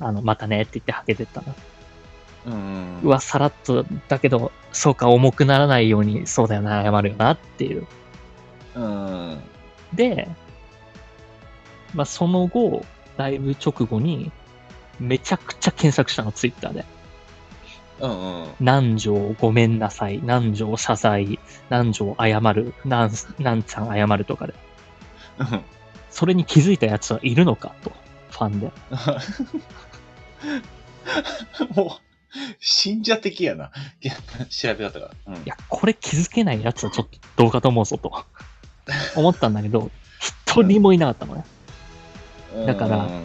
Speaker 1: あの、またねって言ってはけてったの。
Speaker 3: うん。
Speaker 1: うわ、さらっと、だけど、そうか、重くならないように、そうだよな、謝るよなっていう。
Speaker 3: うん。
Speaker 1: で、まあ、その後、ライブ直後に、めちゃくちゃ検索したの、ツイッターで。
Speaker 3: うんうん。
Speaker 1: 南條ごめんなさい、南條謝罪、南條謝る、なん、なんちゃん謝るとかで。
Speaker 3: うん
Speaker 1: それに気づいたやつはいるのかと、ファンで。[laughs]
Speaker 3: もう、信者的やな。調べ方が。うん
Speaker 1: いや、これ気づけないやつはちょっとどうかと思うぞと、思ったんだけど、[laughs] 一人もいなかったのね。だから
Speaker 3: うんうんうん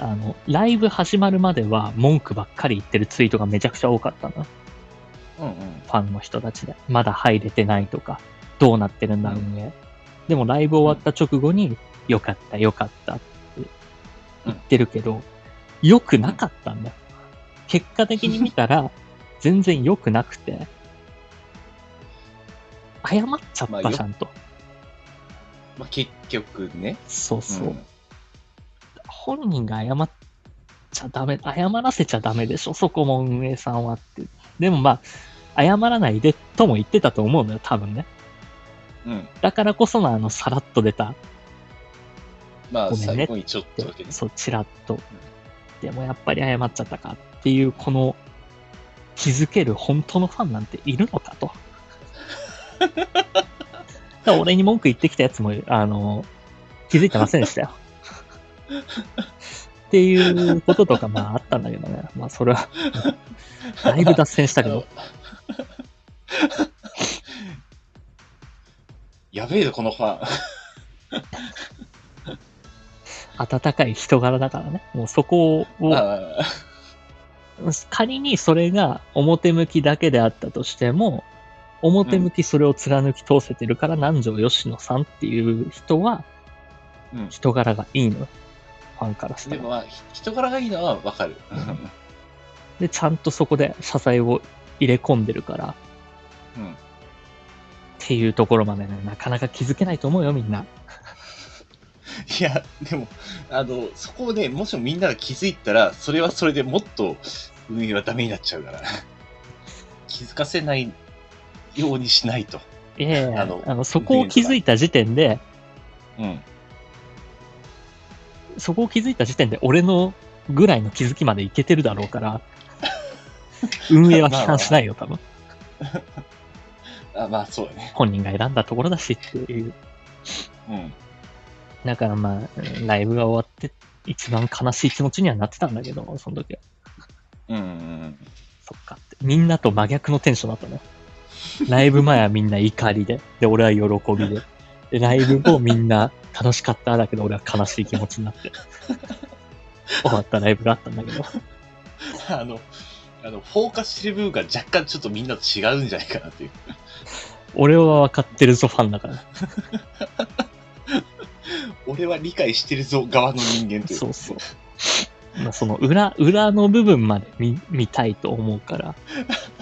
Speaker 1: あの、ライブ始まるまでは文句ばっかり言ってるツイートがめちゃくちゃ多かったの。
Speaker 3: うんうん。
Speaker 1: ファンの人たちで。まだ入れてないとか、どうなってるんだ、
Speaker 3: うん
Speaker 1: 運営。でもライブ終わった直後に、よかった、よかったって言ってるけど、良くなかったんだよ。結果的に見たら、[laughs] 全然良くなくて、謝っちゃったじゃんと。
Speaker 3: まあ、結局ね。
Speaker 1: そうそう。
Speaker 3: うん
Speaker 1: 本人が謝っちゃダメ、謝らせちゃダメでしょ、そこも運営さんはって。でもまあ、謝らないでとも言ってたと思うのよ、多分ね。
Speaker 3: うん。
Speaker 1: だからこそのあの、さらっと出た
Speaker 3: まあ、
Speaker 1: ごめんね
Speaker 3: 最後にちょっとだけね。
Speaker 1: そう、ちらっと。でもやっぱり謝っちゃったかっていう、この、気づける本当のファンなんているのかと。[laughs] 俺に文句言ってきたやつも、あの、気づいてませんでしたよ。っていうこととか、まああったんだけどね。[laughs] まあそれは、だいぶ脱線したけど。[laughs]
Speaker 3: やべえぞ、このファン。
Speaker 1: 温かい人柄だからね。もうそこを、
Speaker 3: あ
Speaker 1: 仮にそれが表向きだけであったとしても、表向きそれを貫き通せてるから、南條吉野さんっていう人は
Speaker 3: うん
Speaker 1: 人柄がいいのよ。ファンからしたら。
Speaker 3: でもまあ、ひ人柄がいいのはわかる。
Speaker 1: で、ちゃんとそこで支えを入れ込んでるから、
Speaker 3: うん。
Speaker 1: っていうところまでね、なかなか気づけないと思うよ、みんな。[laughs]
Speaker 3: いや、でも、あの、そこをね、もしもみんなが気づいたら、それはそれでもっと運営はダメになっちゃうから。[laughs] 気づかせないようにしないと。
Speaker 1: いやいや
Speaker 3: あの
Speaker 1: あの、そこを気づいた時点で、
Speaker 3: うん。
Speaker 1: そこを気づいた時点で俺のぐらいの気づきまでいけてるだろうから、[laughs] 運営は批判しないよ、多分。
Speaker 3: あ [laughs] まあ、そうだね。
Speaker 1: 本人が選んだところだしっていう。
Speaker 3: うん。
Speaker 1: だからまあ、ライブが終わって、一番悲しい気持ちにはなってたんだけど、その時は。
Speaker 3: うんうんうん。
Speaker 1: そっかって。みんなと真逆のテンションだったね。ライブ前はみんな怒りで、で、俺は喜びで。で、ライブ後みんな楽しかっただけど、俺は悲しい気持ちになって。[laughs] 終わったライブがあったんだけど。
Speaker 3: あの、あの、フォーカスしてる部分が若干ちょっとみんなと違うんじゃないかなっていう。
Speaker 1: 俺は分かってるぞ、ファンだから。[laughs]
Speaker 3: 俺は理解してるぞ側の人間という。
Speaker 1: そうそう。まあ、その裏、裏の部分まで見見たいと思うから、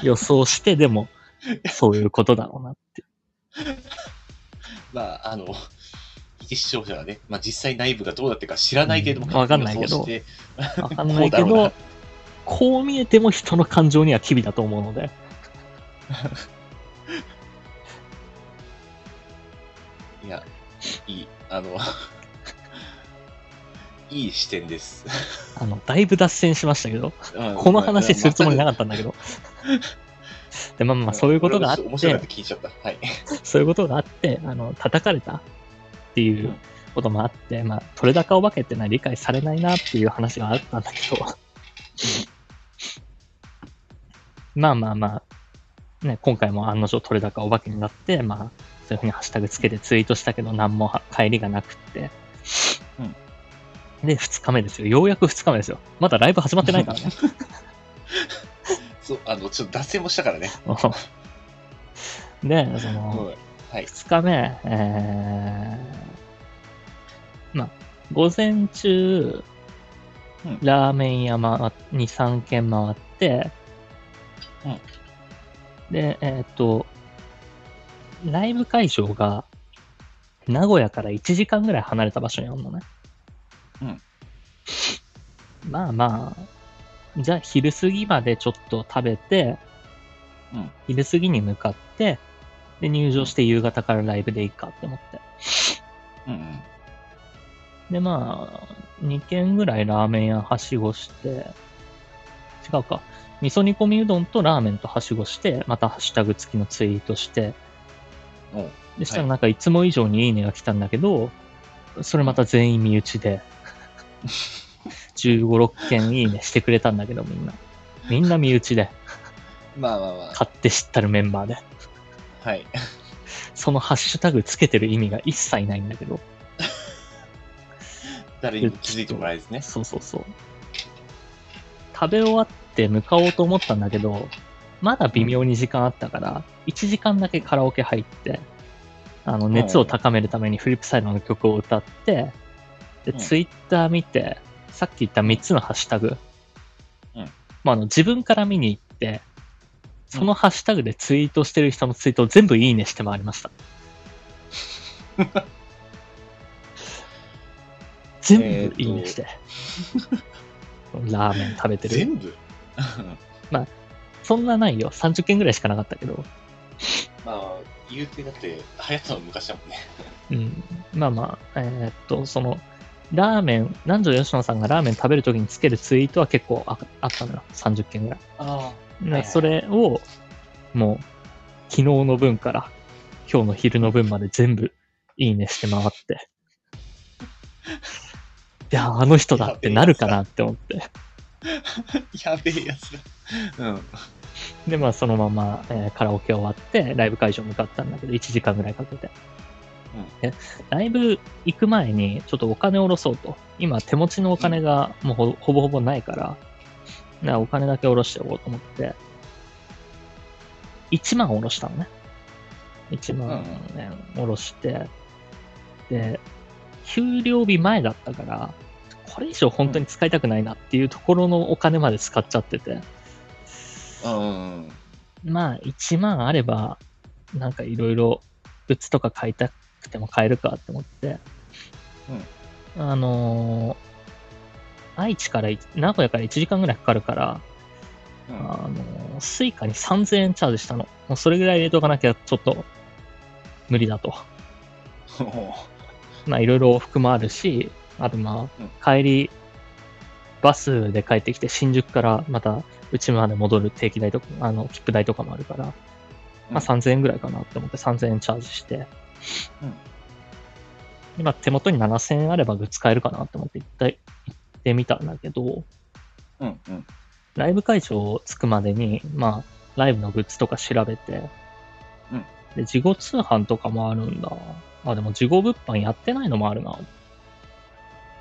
Speaker 1: 予想してでも、[laughs] そういうことだろうなって。
Speaker 3: まあ、あの、視聴者はね、まあ実際内部がどうだってか知らないけれども、
Speaker 1: うんわかんないけどわかんないけど、[laughs] こう見えても人の感情には機微だと思うので。[laughs]
Speaker 3: いや、いい、あの、[laughs] いい視点です。
Speaker 1: あの、だいぶ脱線しましたけど、
Speaker 3: うん
Speaker 1: この話するつもりな
Speaker 3: か
Speaker 1: かったんだけど。[laughs] で、まあまあ、そういうことがあっ
Speaker 3: 面白かって
Speaker 1: て、
Speaker 3: 聞いちゃった。はい。[laughs]
Speaker 1: そういうことがあって、あの、叩かれたっていうこともあって、まあ、取れ高お化けってのは理解されないなっていう話があったんだけど、まあまあまあ、ね、今回も案の定取れ高お化けになって、まあ、そういうふうにハッシュタグつけてツイートしたけど、何もは帰りがなくって。
Speaker 3: うん
Speaker 1: で、2日目ですよ。ようやく2日目ですよ。まだライブ始まってないからね。[laughs]
Speaker 3: そう、あの、ちょっと脱線もしたからね。[laughs]
Speaker 1: で、そ
Speaker 3: うん
Speaker 1: の、
Speaker 3: はい。
Speaker 1: 2日目、えー、まあ、午前中、
Speaker 3: うん
Speaker 1: ラーメン屋回2、3軒回って、
Speaker 3: うん
Speaker 1: で、えーっと、ライブ会場が、名古屋から1時間ぐらい離れた場所にあるのね。
Speaker 3: うん。
Speaker 1: まあまあ、じゃあ昼過ぎまでちょっと食べて、
Speaker 3: うん
Speaker 1: 昼過ぎに向かって、で、入場して夕方からライブでいいかって思って。
Speaker 3: うんうん。
Speaker 1: で、まあ、2軒ぐらいラーメン屋はしごして、違うか。味噌煮込みうどんとラーメンとはしごして、またハッシュタグ付きのツイートして、でしたらなんかいつも以上にいいねが来たんだけど、それまた全員身内で、[laughs] 15、6件いいねしてくれたんだけどみんな。みんな身内で、
Speaker 3: まあまあまあ。
Speaker 1: 買って知ったるメンバーで。
Speaker 3: はい。
Speaker 1: そのハッシュタグつけてる意味が一切ないんだけど。
Speaker 3: 誰にも気づいてもらえずね。
Speaker 1: そうそうそう。食べ終わって向かおうと思ったんだけど、まだ微妙に時間あったから、1時間だけカラオケ入って、あの、熱を高めるためにフリップサイドの曲を歌って、で、
Speaker 3: うん
Speaker 1: ツイッター見て、さっき言った3つのハッシュタグ、
Speaker 3: うん
Speaker 1: まあ、あの、自分から見に行って、そのハッシュタグでツイートしてる人のツイートを全部いいねして回りました。[laughs] 全部いいねして。ラーメン食べてる。
Speaker 3: 全部？[laughs]
Speaker 1: そんなないよ。30件ぐらいしかなかったけど。
Speaker 3: まあ、言うてだって、流行ったの昔だもんね。
Speaker 1: うん。まあまあ、えーっと、その、ラーメン、南條吉野さんがラーメン食べるときにつけるツイートは結構ああったのよ。30件ぐらい。
Speaker 3: あ
Speaker 1: で
Speaker 3: はいはい
Speaker 1: それを、もう、昨日の分から、今日の昼の分まで全部、いいねして回って。[laughs] いや、あの人だってなるかなって思って。
Speaker 3: あ。やべえやつだ。うん。
Speaker 1: で、まあ、そのまま、えーカラオケ終わって、ライブ会場向かったんだけど、1時間ぐらいかけて。でライブ行く前に、ちょっとお金を下ろそうと。今、手持ちのお金がもうほほぼほぼないから、だからお金だけ下ろしておこうと思って、1万下ろしたのね。1万円下ろして、で、給料日前だったから、これ以上本当に使いたくないなっていうところのお金まで使っちゃってて、まあ、1万あれば、なんかいろいろグッズとか買いたくても買えるかって思って、あのー愛知からい、名古屋から1時間ぐらいかかるから、
Speaker 3: うん。
Speaker 1: あのースイカに3000円チャージしたの。もうそれぐらい入れとかなきゃちょっと無理だと。まあいろいろ往復もあるし、あとま
Speaker 3: うん
Speaker 1: あ、帰り、バスで帰ってきて新宿からまたうちまで戻る定期代とか、あの、切符代とかもあるから、まあ3000円ぐらいかなって思って3000円チャージして、
Speaker 3: うん
Speaker 1: 今手元に7000円あればグッズ買えるかなって思って行った行ってみたんだけど、
Speaker 3: うんうん。
Speaker 1: ライブ会場着くまでに、まあ、ライブのグッズとか調べて、
Speaker 3: うん
Speaker 1: で、事後通販とかもあるんだ。あ、でも事後物販やってないのもあるなっ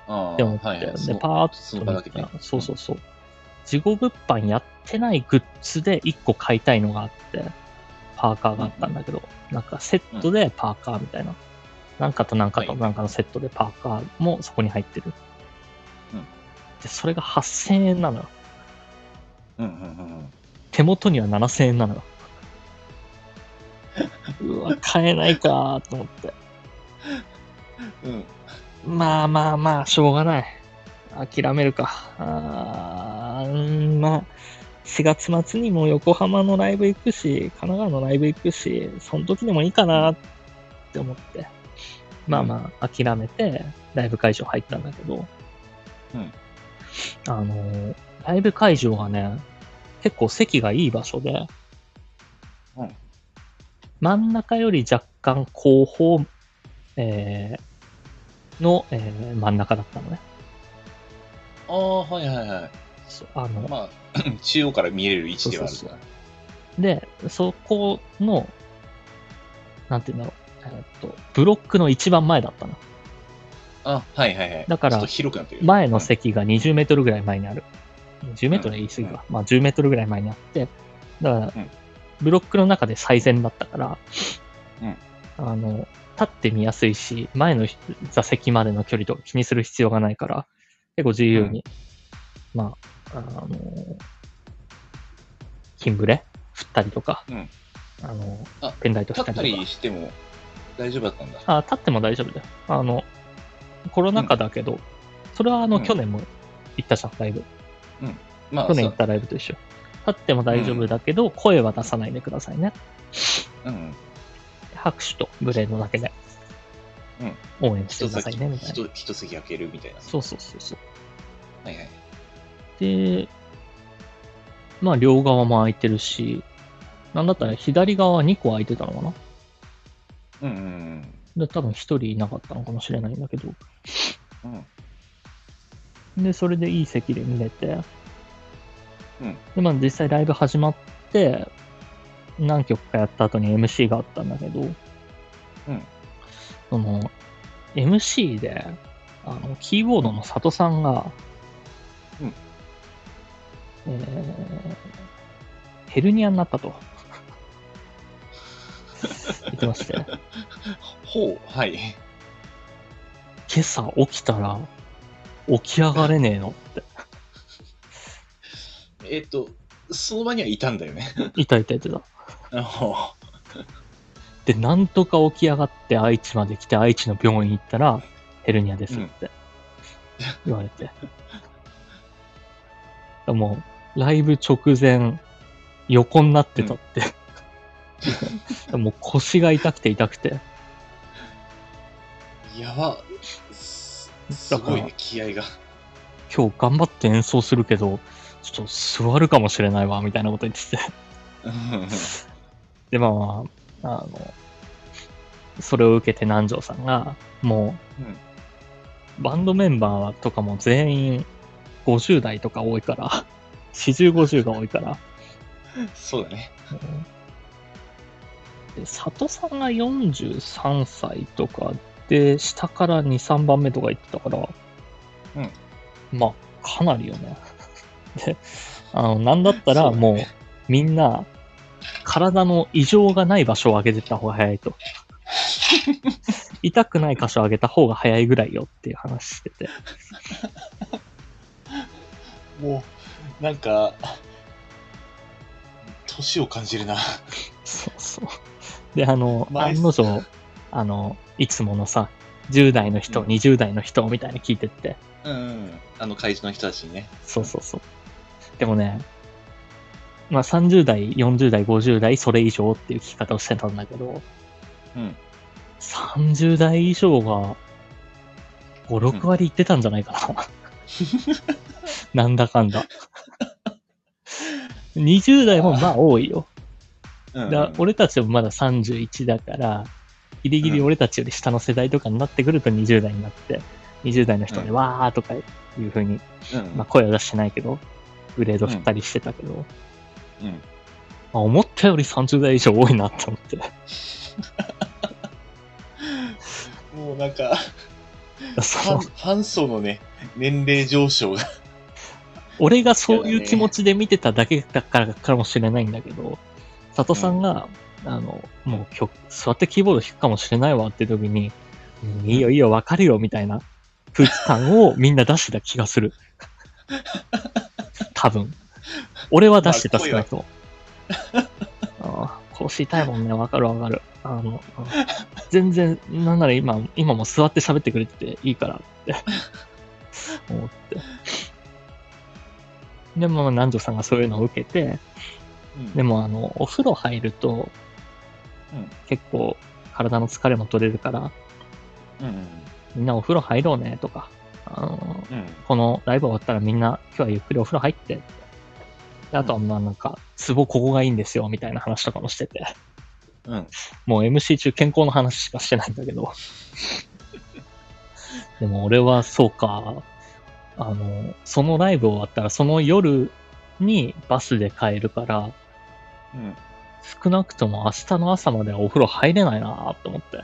Speaker 3: あ
Speaker 1: て思って、
Speaker 3: あ、はいはい。
Speaker 1: で、パーッ
Speaker 3: そ
Speaker 1: と見たら。そうそうそう。事後物販やってないグッズで1個買いたいのがあって、パーカーがあったんだけど、なんかセットでパーカーみたいな。なんかとなんかと
Speaker 3: はい
Speaker 1: なんかのセットでパーカーもそこに入ってる。
Speaker 3: うん
Speaker 1: で、それが8000円なのよ。
Speaker 3: うんうんうんうん。
Speaker 1: 手元には7000円なのよ。[laughs] うわ、買えないかーと思って。
Speaker 3: うん。
Speaker 1: まあまあまあ、しょうがない。諦めるか。あーうーんまあ、4月末にも横浜のライブ行くし、神奈川のライブ行くし、その時でもいいかなって思って。まあまあ、諦めて、ライブ会場入ったんだけど、
Speaker 3: うん
Speaker 1: あのー、ライブ会場がね、結構席がいい場所で、
Speaker 3: うん
Speaker 1: 真ん中より若干後方、えーの、えー真ん中だったのね。
Speaker 3: ああ、はいはいはい。
Speaker 1: あの、
Speaker 3: まあ、[clears throat] 中央から見える位置ではあるから。
Speaker 1: で、そこの、なんていうんだろう、えーっと、ブロックの一番前だったの。
Speaker 3: あ、はいはいはい。
Speaker 1: だから。前の席が20メートルぐらい前にある。10メートルは言い過ぎか。まあ10メートルぐらい前にあって、だから
Speaker 3: うん、
Speaker 1: ブロックの中で最善だったから、
Speaker 3: うん
Speaker 1: あの、立って見やすいし、前の座席までの距離とか気にする必要がないから、結構自由に、まあ、あの、金ブレ？振ったりとか、
Speaker 3: うん
Speaker 1: あの
Speaker 3: あ、
Speaker 1: ペンライト振っりとか？
Speaker 3: 立ったたり。しても大丈夫だったんだ。
Speaker 1: あ、立っても大丈夫だよ。あの、コロナ禍だけど、それはあの、
Speaker 3: うん
Speaker 1: 去年も行ったじゃん、ライブ。
Speaker 3: まあ、そう
Speaker 1: 去年行ったライブと一緒。立っても大丈夫だけど、声は出さないでくださいね。
Speaker 3: うん。
Speaker 1: 拍手とブレードだけで、応援して
Speaker 3: 一
Speaker 1: ください
Speaker 3: 席、
Speaker 1: ね、みたいな。
Speaker 3: 一一席開けるみたいな。
Speaker 1: そうそうそうそう。
Speaker 3: はいはい。
Speaker 1: で、まあ、両側も空いてるし、なんだったら左側2個空いてたのかな？
Speaker 3: うんうん
Speaker 1: で、多分1人いなかったのかもしれないんだけど。
Speaker 3: うん。うん。
Speaker 1: で、それでいい席で見れて、
Speaker 3: うん
Speaker 1: で、まあ実際ライブ始まって、何曲かやった後に MC があったんだけど、
Speaker 3: うん。
Speaker 1: その、MC で、あの、キーボードの佐藤さんが、
Speaker 3: うん
Speaker 1: えー、ヘルニアになったと。[laughs] 言ってまして、
Speaker 3: ほう、はい。
Speaker 1: 今朝起きたら、起き上がれねえのって。
Speaker 3: えっ、と、その場にはいたんだよね。
Speaker 1: いたいたいたで、なんとか起き上がって愛知まで来て、愛知の病院行ったら、ヘルニアですって言われて。もう、ライブ直前、横になってたって。もう腰が痛くて痛くて。
Speaker 3: やば。すすごいね、気合が。
Speaker 1: 今日頑張って演奏するけど、ちょっと座るかもしれないわ、みたいなこと言ってて。
Speaker 3: うん
Speaker 1: で、まあまあ、あの、それを受けて南條さんが、もう、
Speaker 3: うん
Speaker 1: バンドメンバーとかも全員50代とか多いから、40、50が多いから、
Speaker 3: そうだね。
Speaker 1: で佐藤さんが43歳とかで、下から2、3番目とか言ってたから、
Speaker 3: うん
Speaker 1: まあ、かなりよね。[laughs] で、あの、なんだったら
Speaker 3: そうだね
Speaker 1: もう、みんな、体の異常がない場所を上げてった方が早いと。[laughs] 痛くない箇所を上げた方が早いぐらいよっていう話してて。
Speaker 3: もう、なんか、年を感じるな。
Speaker 1: そうそう。で、あの、案の定、あの、いつものさ、10代の人、
Speaker 3: うん
Speaker 1: 20代の人みたいに聞いてって、
Speaker 3: うんうん。あの会場の人たちにね。
Speaker 1: そうそうそう。でもね、まあ30代、40代、50代、それ以上っていう聞き方をしてたんだけど、
Speaker 3: うん。
Speaker 1: 30代以上が5、6割いってたんじゃないかな。[laughs] なんだかんだ。20代もまあ多いよ。
Speaker 3: うん
Speaker 1: だ俺たちもまだ31だから、ギリギリ俺たちより下の世代とかになってくると20代になって、20代の人で
Speaker 3: うん
Speaker 1: わーとかいう風に、
Speaker 3: うん。
Speaker 1: まあ声は出してないけど、グレード振ったりしてたけど、
Speaker 3: うん。
Speaker 1: まあ、思ったより30代以上多いなって思って。[laughs]
Speaker 3: もうなんか、フ [laughs]
Speaker 1: そう
Speaker 3: ァンファン層のね、年齢上昇が。
Speaker 1: 俺がそういう気持ちで見てただけだからかもしれないんだけど、佐藤さんが、あの、もう曲、座ってキーボード弾くかもしれないわって時に、うんいいよいいよ、わかるよ、みたいな空気感をみんな出してた気がする。[laughs] 多分。俺は出してた
Speaker 3: まあ
Speaker 1: 少なくとも。ああ、こうしたいもんね、わかるわかる。あの、うん全然、なんなら今、今も座って喋ってくれてていいからって思って。でも、南條さんがそういうのを受けて、
Speaker 3: うん
Speaker 1: でも、あの、お風呂入ると、
Speaker 3: うん
Speaker 1: 結構体の疲れも取れるから、
Speaker 3: うん
Speaker 1: みんなお風呂入ろうねとか、あの、
Speaker 3: うん。
Speaker 1: このライブ終わったらみんな今日はゆっくりお風呂入って。であとはまあなんか、ツボここがいいんですよみたいな話とかもしてて、
Speaker 3: うん。
Speaker 1: もう MC 中健康の話しかしてないんだけど。[laughs] でも俺はそうか、あの、そのライブ終わったらその夜にバスで帰るから、
Speaker 3: うん。
Speaker 1: 少なくとも明日の朝まではお風呂入れないなって思って。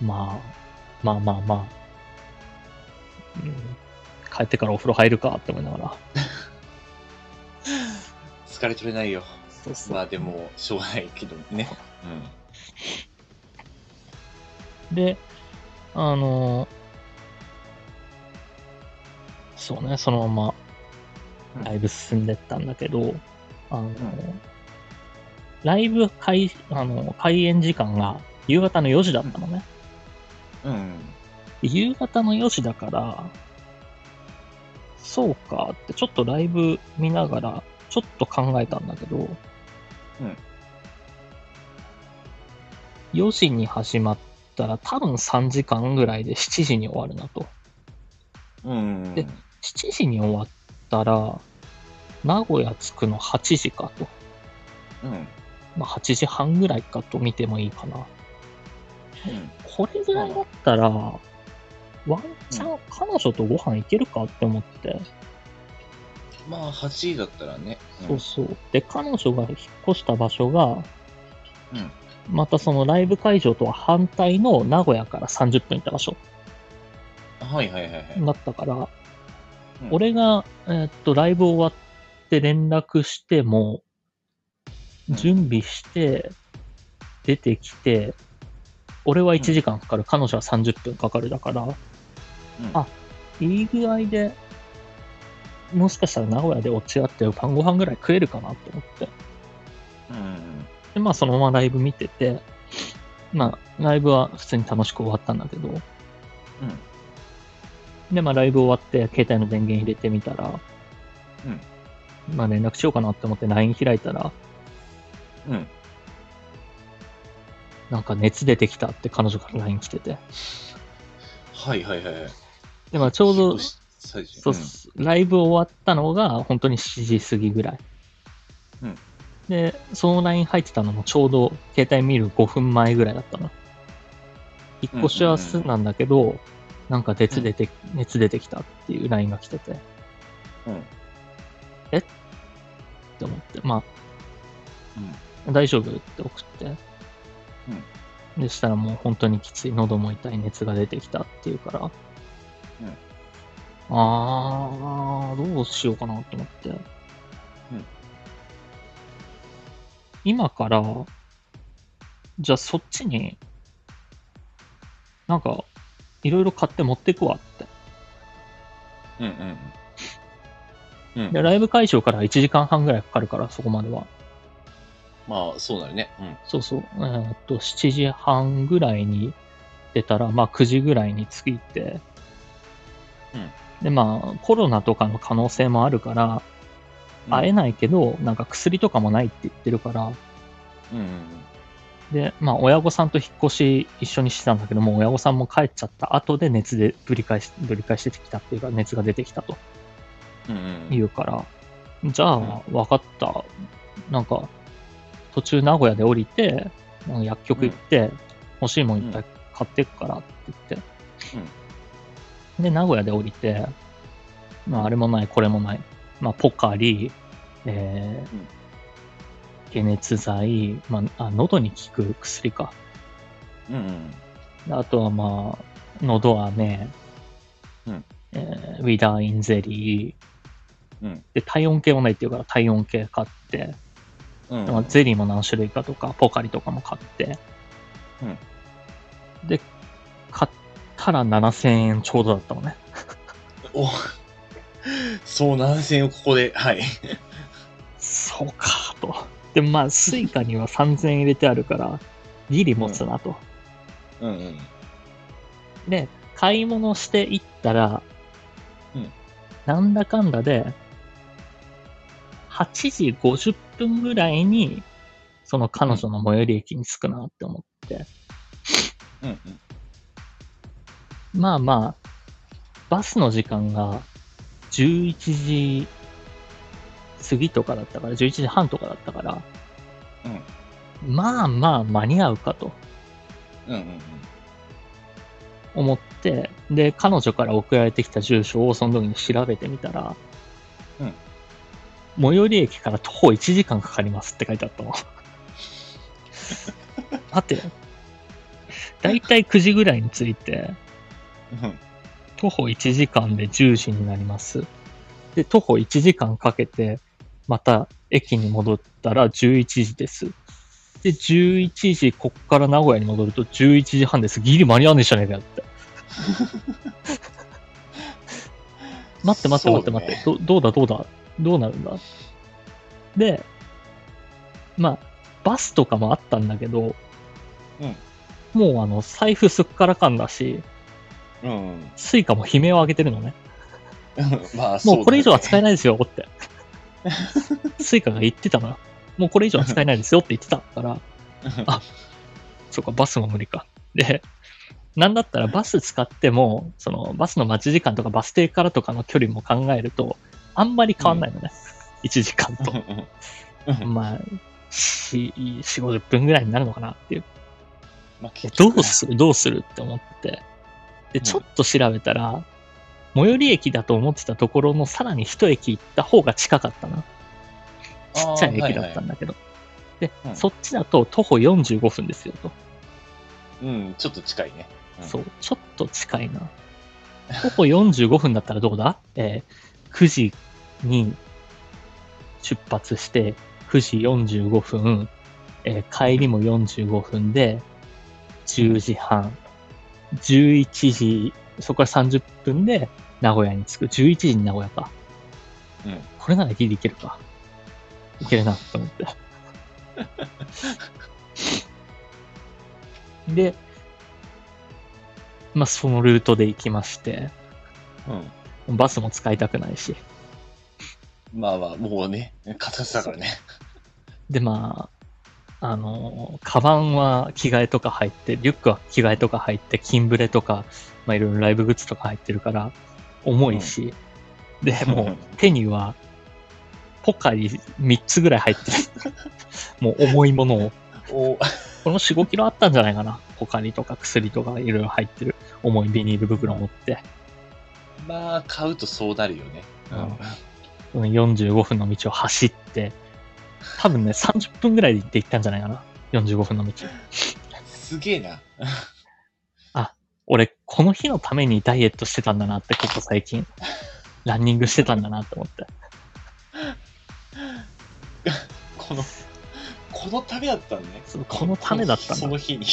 Speaker 3: うん。
Speaker 1: まあ、まあまあまあ、うん、帰ってからお風呂入るかって思いながら。[laughs]
Speaker 3: 疲れ取れないよ。
Speaker 1: そうそう
Speaker 3: まあでも、しょうがないけどね。
Speaker 1: で、あのそうね、そのま
Speaker 3: うん
Speaker 1: まライブ進んでったんだけど、あの、ライブ開、あの、開演時間が夕方の4時だったのね。
Speaker 3: うん。うん。
Speaker 1: 夕方の4時だから、そうかって、ちょっとライブ見ながら、ちょっと考えたんだけど、
Speaker 3: うん
Speaker 1: 4時に始まったら多分3時間ぐらいで7時に終わるなと。
Speaker 3: うん。
Speaker 1: で7時に終わったら、名古屋着くの8時かと。
Speaker 3: うん。
Speaker 1: まあ8時半ぐらいかと見てもいいかな。
Speaker 3: うん。
Speaker 1: これぐらいだったら、ワンチャン彼女とご飯行けるかって思って。
Speaker 3: まあ、8時だったらね。
Speaker 1: そうそう。で、彼女が引っ越した場所が、
Speaker 3: うん
Speaker 1: またそのライブ会場とは反対の名古屋から30分行った場所
Speaker 3: うん。はいはいはいはい。
Speaker 1: だったから、
Speaker 3: うん。
Speaker 1: 俺が、えーっと、ライブ終わって連絡しても、
Speaker 3: うん。
Speaker 1: 準備して、出てきて、俺は1時間かかる、彼女は30分かかるだから、
Speaker 3: うん。
Speaker 1: あいい具合で、もしかしたら名古屋で落ち合って晩ご飯ぐらい食えるかなって思って。
Speaker 3: うん。
Speaker 1: で、まあそのままライブ見てて、まあライブは普通に楽しく終わったんだけど、で、まあライブ終わって携帯の電源入れてみたら、まあ連絡しようかなって思って LINE 開いたら、
Speaker 3: うん。うん。
Speaker 1: なんか熱出てきたって彼女から LINE 来てて、
Speaker 3: はいはいはいはい。
Speaker 1: で、まあちょうど、
Speaker 3: 最初
Speaker 1: そうっす、ライブ終わったのが本当に7時過ぎぐらい。
Speaker 3: うん
Speaker 1: で、その LINE 入ってたのもちょうど携帯見る5分前ぐらいだったの。引っ越しはすなんだけど、なんか熱出て、熱出てきたっていう LINE が来てて、っ
Speaker 3: うん。
Speaker 1: て思って、ま
Speaker 3: うん。
Speaker 1: あ、大丈夫？って送って。でしたらもう本当にきつい、喉も痛い、熱が出てきたっていうから、
Speaker 3: うん。
Speaker 1: あー、どうしようかなと思って。今から、じゃあそっちに、なんか、いろいろ買って持ってくわって。
Speaker 3: うんうんうん。うん。
Speaker 1: で、ライブ会場から1時間半ぐらいかかるから、そこまでは。
Speaker 3: まあ、そうなるね。うん。
Speaker 1: そうそう。えーっと、7時半ぐらいに出たら、まあ9時ぐらいに着いて、
Speaker 3: うん
Speaker 1: で、まあコロナとかの可能性もあるから、会え
Speaker 3: ない。
Speaker 1: ないけど、なんか薬とかもないって言ってるから、
Speaker 3: うんうん
Speaker 1: で、まあ親御さんと引っ越し一緒にしてたんだけども、親御さんも帰っちゃった後で熱でぶり返し、ぶり返してきたっていうか、熱が出てきたと
Speaker 3: うん。うんうん。
Speaker 1: 言うから、じゃあ、わかった。なんか、途中名古屋で降りて、薬局行って、欲しいもんいっぱい買ってくからって言って。で、名古屋で降りて、まあ、あれもない、これもない。まあ、ポカリ、えー
Speaker 3: うん
Speaker 1: 解熱剤、まあ、あ、喉に効く薬か。
Speaker 3: うんうん。
Speaker 1: であとはまあ、喉飴、
Speaker 3: うん
Speaker 1: えーウィダーインゼリー、
Speaker 3: うん
Speaker 1: で、体温計もないっていうから体温計買って、
Speaker 3: うん。
Speaker 1: まあゼリーも何種類かとか、ポカリとかも買って、で、買ったら7000円ちょうどだったのね。
Speaker 3: おそう、7000円をここで、はい。
Speaker 1: そうか、と。でもまあ、 Suicaには3000円入れてあるから、ギリ持つなと。
Speaker 3: うんうん。
Speaker 1: で、買い物していったら、
Speaker 3: うん
Speaker 1: なんだかんだで、8時50分ぐらいに、その彼女の最寄り駅に着くなって思って、
Speaker 3: うんうん。
Speaker 1: まあまあ、バスの時間が11時過ぎとかだったから、11時半とかだったから、まあまあ間に合うかと
Speaker 3: うんうんうん。
Speaker 1: 思って、で、彼女から送られてきた住所をその時に調べてみたら、
Speaker 3: うん
Speaker 1: 最寄り駅から徒歩1時間かかりますって書いてあったの。[laughs] 待って、だいたい9時ぐらいに着いて、
Speaker 3: うん
Speaker 1: 徒歩1時間で10時になります。で、徒歩1時間かけて、また駅に戻ったら11時です。で、11時、こっから名古屋に戻ると11時半です。ギリ間に合わねえじゃねえかよって。[laughs] 待って待って待って待って、どどうだどうだ？どうなるんだ？で、まあ、バスとかもあったんだけど、もうあの、財布すっからかんだし、
Speaker 3: うんうん。
Speaker 1: Suicaも悲鳴を上げてるのね。[laughs]
Speaker 3: まあ、
Speaker 1: もうこれ以上は使え
Speaker 3: ない。
Speaker 1: ないですよって。[laughs] Suicaが言ってたのよ。もうこれ以上は使えないですよって言ってたから、[laughs] あそうか、バスも無理か。で、なんだったらバス使っても、そのバスの待ち時間とかバス停からとかの距離も考えると、あんまり変わんないのね。1時間と。まあ、4、4、50分ぐらいになるのかなっていう。
Speaker 3: まあ、結局ど
Speaker 1: うするどうするって思って。で、
Speaker 3: うん
Speaker 1: ちょっと調べたら、最寄り駅だと思ってたところのさらに一駅行った方が近かったな。ちっちゃい駅だったんだけど。で、
Speaker 3: うん
Speaker 1: そっちだと徒歩45分ですよと。
Speaker 3: うん、ちょっと近いね。うん
Speaker 1: そう、ちょっと近いな。徒歩45分だったらどうだ？えー9時に出発して、9時45分、えー帰りも45分で、10時半、11時、そこから30分で名古屋に着く。11時に名古屋か。
Speaker 3: うん
Speaker 1: これならギリいけるか。いけるな、と思って。[laughs] で、まあ、そのルートで行きまして、
Speaker 3: うん。
Speaker 1: バスも使いたくないし。
Speaker 3: まあまあ、もうね、形だからね。
Speaker 1: で、まあ、あの、カバンは着替えとか入って、リュックは着替えとか入って、キンブレとか、まあ、いろいろライブグッズとか入ってるから、重いし、で、もう [laughs] 手には、ポカリ3つぐらい入ってる。[laughs] もう重いものを。
Speaker 3: お
Speaker 1: この4、5キロあったんじゃないかな。ポカリとか薬とかいろいろ入ってる重いビニール袋持って。
Speaker 3: まあ、買うとそうなるよね。
Speaker 1: うん45分の道を走って、多分ね、30分ぐらいで行って行ったんじゃないかな。45分の道。
Speaker 3: すげえな。
Speaker 1: 俺、この日のためにダイエットしてたんだなって、ここ最近。[laughs] ランニングしてたんだなって思って。[laughs]
Speaker 3: この、このためだったんね。
Speaker 1: そうこのためだったんだ
Speaker 3: その日に。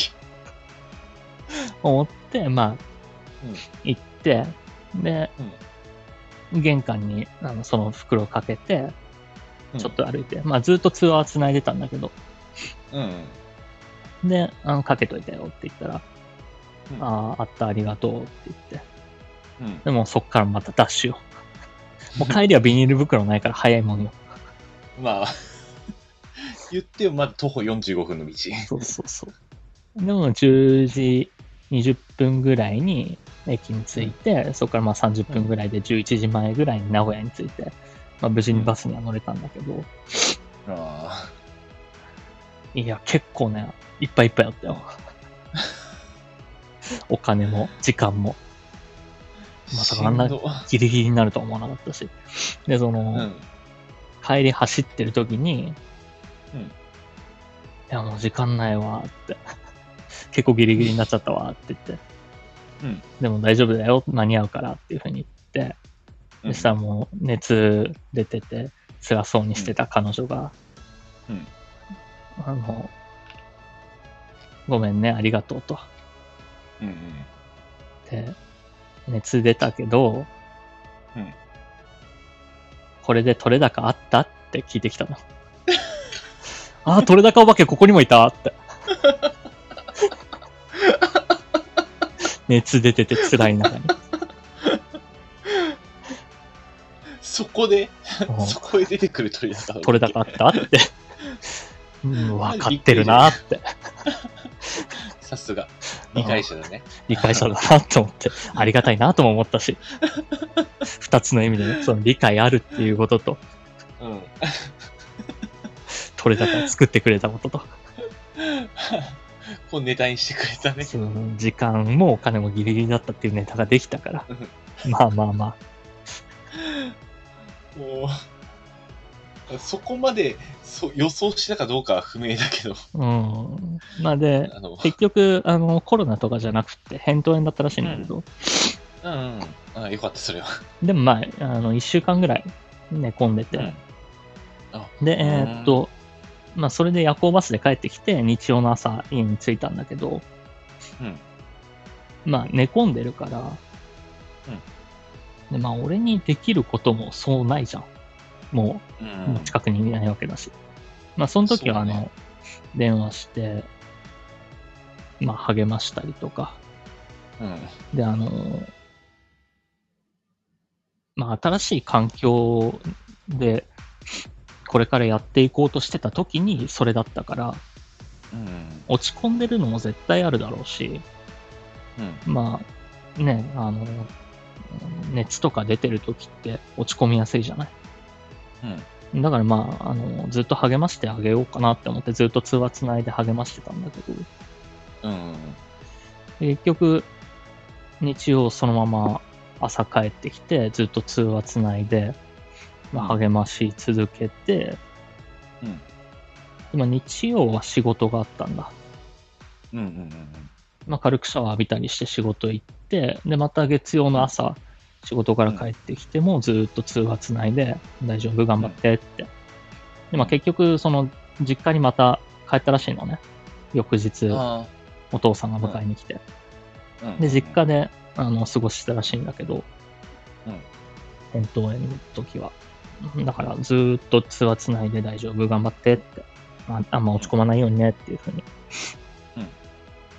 Speaker 1: 思って、まあ、
Speaker 3: うん
Speaker 1: 行って、で、玄関にあのその袋をかけて、ちょっと歩いて、まあずっと通話は繋いでたんだけど、
Speaker 3: うん。うん。
Speaker 1: で、あの、かけといたよって言ったら、
Speaker 3: うん
Speaker 1: ああ、あった、ありがとうって言って、
Speaker 3: うん。
Speaker 1: でもそっからまたダッシュよ。[laughs] もう帰りはビニール袋ないから早いもんよ。
Speaker 3: まあ、[laughs] 言ってもまだ徒歩45分の道。
Speaker 1: そうそうそう。でも10時20分ぐらいに駅に着いて、そこからまあ30分ぐらいで11時前ぐらいに名古屋に着いて、まあ無事にバスには乗れたんだけど、
Speaker 3: あ
Speaker 1: いや、結構ね、いっぱいいっぱいあったよ。[laughs] お金も、時間も、
Speaker 3: あ。
Speaker 1: まさかあんなギリギリになるとは思わなかったし。で、その、
Speaker 3: うん。
Speaker 1: 帰り走ってる時に、
Speaker 3: うん
Speaker 1: いや、もう時間ないわって。[laughs] 結構ギリギリになっちゃったわって言って。
Speaker 3: うん
Speaker 1: でも大丈夫だよ、間に合うからっていうふうに言って、
Speaker 3: うん
Speaker 1: そしたらもう熱出てて、辛そうにしてた彼女が、
Speaker 3: うん
Speaker 1: あの、ごめんね、ありがとうと。
Speaker 3: うんうん。
Speaker 1: で、熱出たけど、
Speaker 3: うん
Speaker 1: これで取れ高あったって聞いてきたの。[laughs] ああ、取れ高お化けここにもいたって。熱出てて辛い中に。
Speaker 3: そこで、
Speaker 1: うん
Speaker 3: そこへ出てくる鳥だった
Speaker 1: 取れ高あったって。[laughs] うん、分かってるなって。[laughs]
Speaker 3: さすが。理解者だね。[laughs]
Speaker 1: 理解者だなと思って、ありがたいなとも思ったし。二つの意味でね、その理解あるっていうことと、
Speaker 3: うん。
Speaker 1: 取れ高を作ってくれたことと。[laughs]
Speaker 3: こうネタにしてくれたね。
Speaker 1: その時間もお金もギリギリだったっていうネタができたから。まあまあま
Speaker 3: もう、そこまでそう予想したかどうかは不明だけど、
Speaker 1: あ。うん。まあで、
Speaker 3: あの、
Speaker 1: 結局、あの、コロナとかじゃなくて、扁桃炎だったらしいんだけど、
Speaker 3: うん。うん。あよかった、それは。
Speaker 1: でもまあ、あの、一週間ぐらい寝込んでて、で、えーっと、まあ、それで夜行バスで帰ってきて、日曜の朝、家に着いたんだけど、
Speaker 3: うん。
Speaker 1: まあ、寝込んでるから、で、まあ、俺にできることもそうないじゃん。も
Speaker 3: う
Speaker 1: う、
Speaker 3: ん。
Speaker 1: 近くにいないわけだし。まあ、その時は、あの、
Speaker 3: ね
Speaker 1: 電話して、まあ、励ましたりとか、
Speaker 3: うん。
Speaker 1: で、あの、まあ、新しい環境で、これからやっていこうとしてた時にそれだったから、
Speaker 3: うん。
Speaker 1: 落ち込んでるのも絶対あるだろうし、
Speaker 3: うん。
Speaker 1: まあ、ね、あの、熱とか出てる時って落ち込みやすいじゃない？
Speaker 3: うん。
Speaker 1: だからまあ、あの、ずっと励ましてあげようかなって思ってずっと通話つないで励ましてたんだけど、
Speaker 3: うん。
Speaker 1: 結局、日曜そのまま朝帰ってきて、ずっと通話つないで、まあ、
Speaker 3: うん
Speaker 1: 励まし続けて、
Speaker 3: うん
Speaker 1: でも日曜は仕事があったんだ。
Speaker 3: うん。うん。
Speaker 1: まあ、軽くシャワー浴びたりして仕事行って、で、また月曜の朝、仕事から帰ってきても、ずっと通話つないで、大丈夫、頑張ってって。で、まあ、結局、その、実家にまた帰ったらしいのね。翌日、
Speaker 3: あ
Speaker 1: お父さんが迎えに来て。で、実家で、あの、過ごしてたらしいんだけど、
Speaker 3: うん
Speaker 1: 扁桃炎の時は。だから、ずーっと通話つないで大丈夫、頑張ってって。まあ、あんま落ち込まないようにねっていうふうに
Speaker 3: うん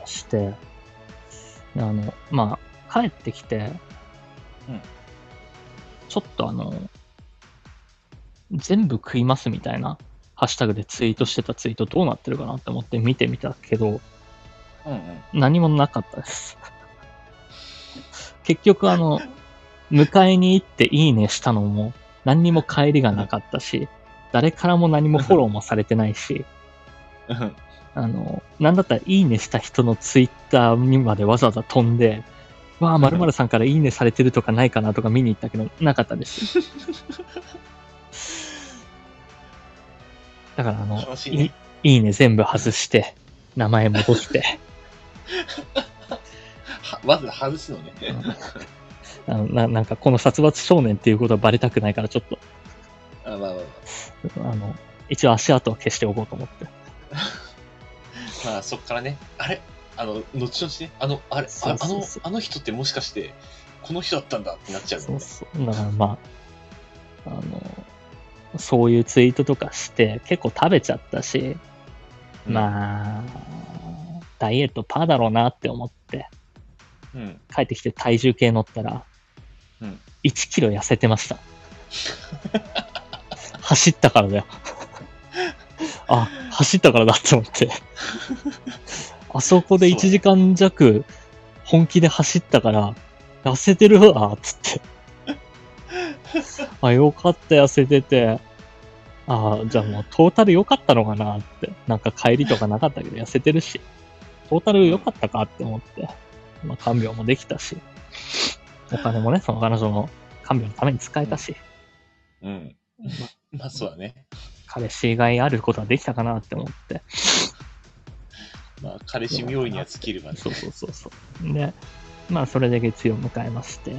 Speaker 1: して、であの、まあ、帰ってきて、
Speaker 3: うん
Speaker 1: ちょっとあの、全部食いますみたいなハッシュタグでツイートしてたツイートどうなってるかなって思って見てみたけど、
Speaker 3: うんうん。
Speaker 1: 何もなかったです。結局あの、迎えに行っていいねしたのも何にも帰りがなかったし、誰からも何もフォローもされてないし、
Speaker 3: うん
Speaker 1: あの、なんだったらいいねした人のツイッターにまでわざわざ飛んで、わあ、〇〇さんからいいねされてるとかないかなとか見に行ったけど、なかったです。[laughs] だからあの、
Speaker 3: ね
Speaker 1: いいいね全部外して、名前戻して、[laughs]
Speaker 3: はまず外すのね。
Speaker 1: あのななんかこの殺伐少年っていうことはバレたくないから、ちょっと、
Speaker 3: あまあまあま
Speaker 1: あ。の、一応足跡は消しておこうと思って。[laughs]
Speaker 3: あ、まあそっからね、あれ？あの、後々ね、あの、あれ、あ
Speaker 1: そうそうそう
Speaker 3: あの、あの人ってもしかして、この人だったんだってなっちゃう
Speaker 1: そう。そう。だからまあ、あの、そういうツイートとかして、結構食べちゃったし、
Speaker 3: うん
Speaker 1: まあ、ダイエットパーだろうなって思って、
Speaker 3: うん。
Speaker 1: 帰ってきて体重計乗ったら、
Speaker 3: うん
Speaker 1: 1キロ痩せてました。走ったからだよ。あ、走ったからだって思って。あそこで1時間弱本気で走ったから、痩せてるわ、つって。[laughs] あ、よかった、痩せてて。あじゃあもうトータル良かったのかなって。なんか帰りとかなかったけど痩せてるし。トータル良かったかって思って。まあ看病もできたし。お金もね、その彼女の看病のために使えたし。
Speaker 3: うん。まあそうだね。
Speaker 1: 彼氏以外あることはできたかなって思って。
Speaker 3: まあ彼氏冥利には尽きるわね。
Speaker 1: そうそうそうそう。で、まあそれで月曜迎えまして。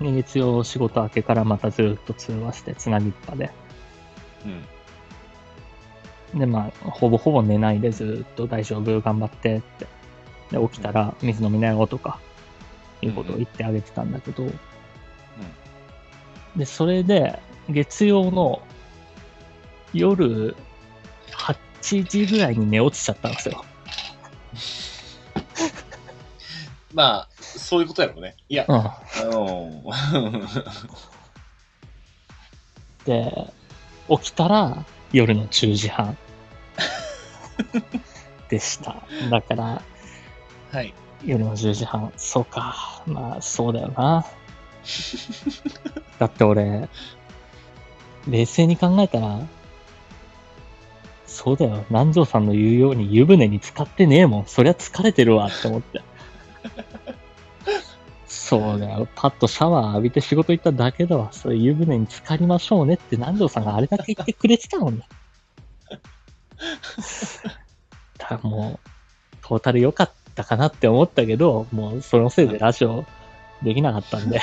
Speaker 1: で月曜仕事明けからまたずっと通話して、つなぎっぱで。
Speaker 3: うん。うん。
Speaker 1: で、まあ、ほぼほぼ寝ないでずっと大丈夫、頑張ってって。で、起きたら水飲みなよとか、いうことを言ってあげてたんだけど、で、それで、月曜の夜8時ぐらいに寝落ちちゃったんですよ。[laughs]
Speaker 3: まあ、そういうことやろうね。いや、
Speaker 1: うん。
Speaker 3: あの
Speaker 1: で、起きたら夜の10時半 [laughs] でした。だから、
Speaker 3: はい。
Speaker 1: 夜の10時半。そうか。まあ、そうだよな。[laughs] だって俺、冷静に考えたら、そうだよ。南條さんの言うように湯船に浸かってねえもん。そりゃ疲れてるわって思って。そうだよ。パッとシャワー浴びて仕事行っただけだわ。それ湯船に浸かりましょうねって南條さんがあれだけ言ってくれてたのに。だからもう、トータル良かったかなって思ったけど、もうそのせいでラジオできなかったんで。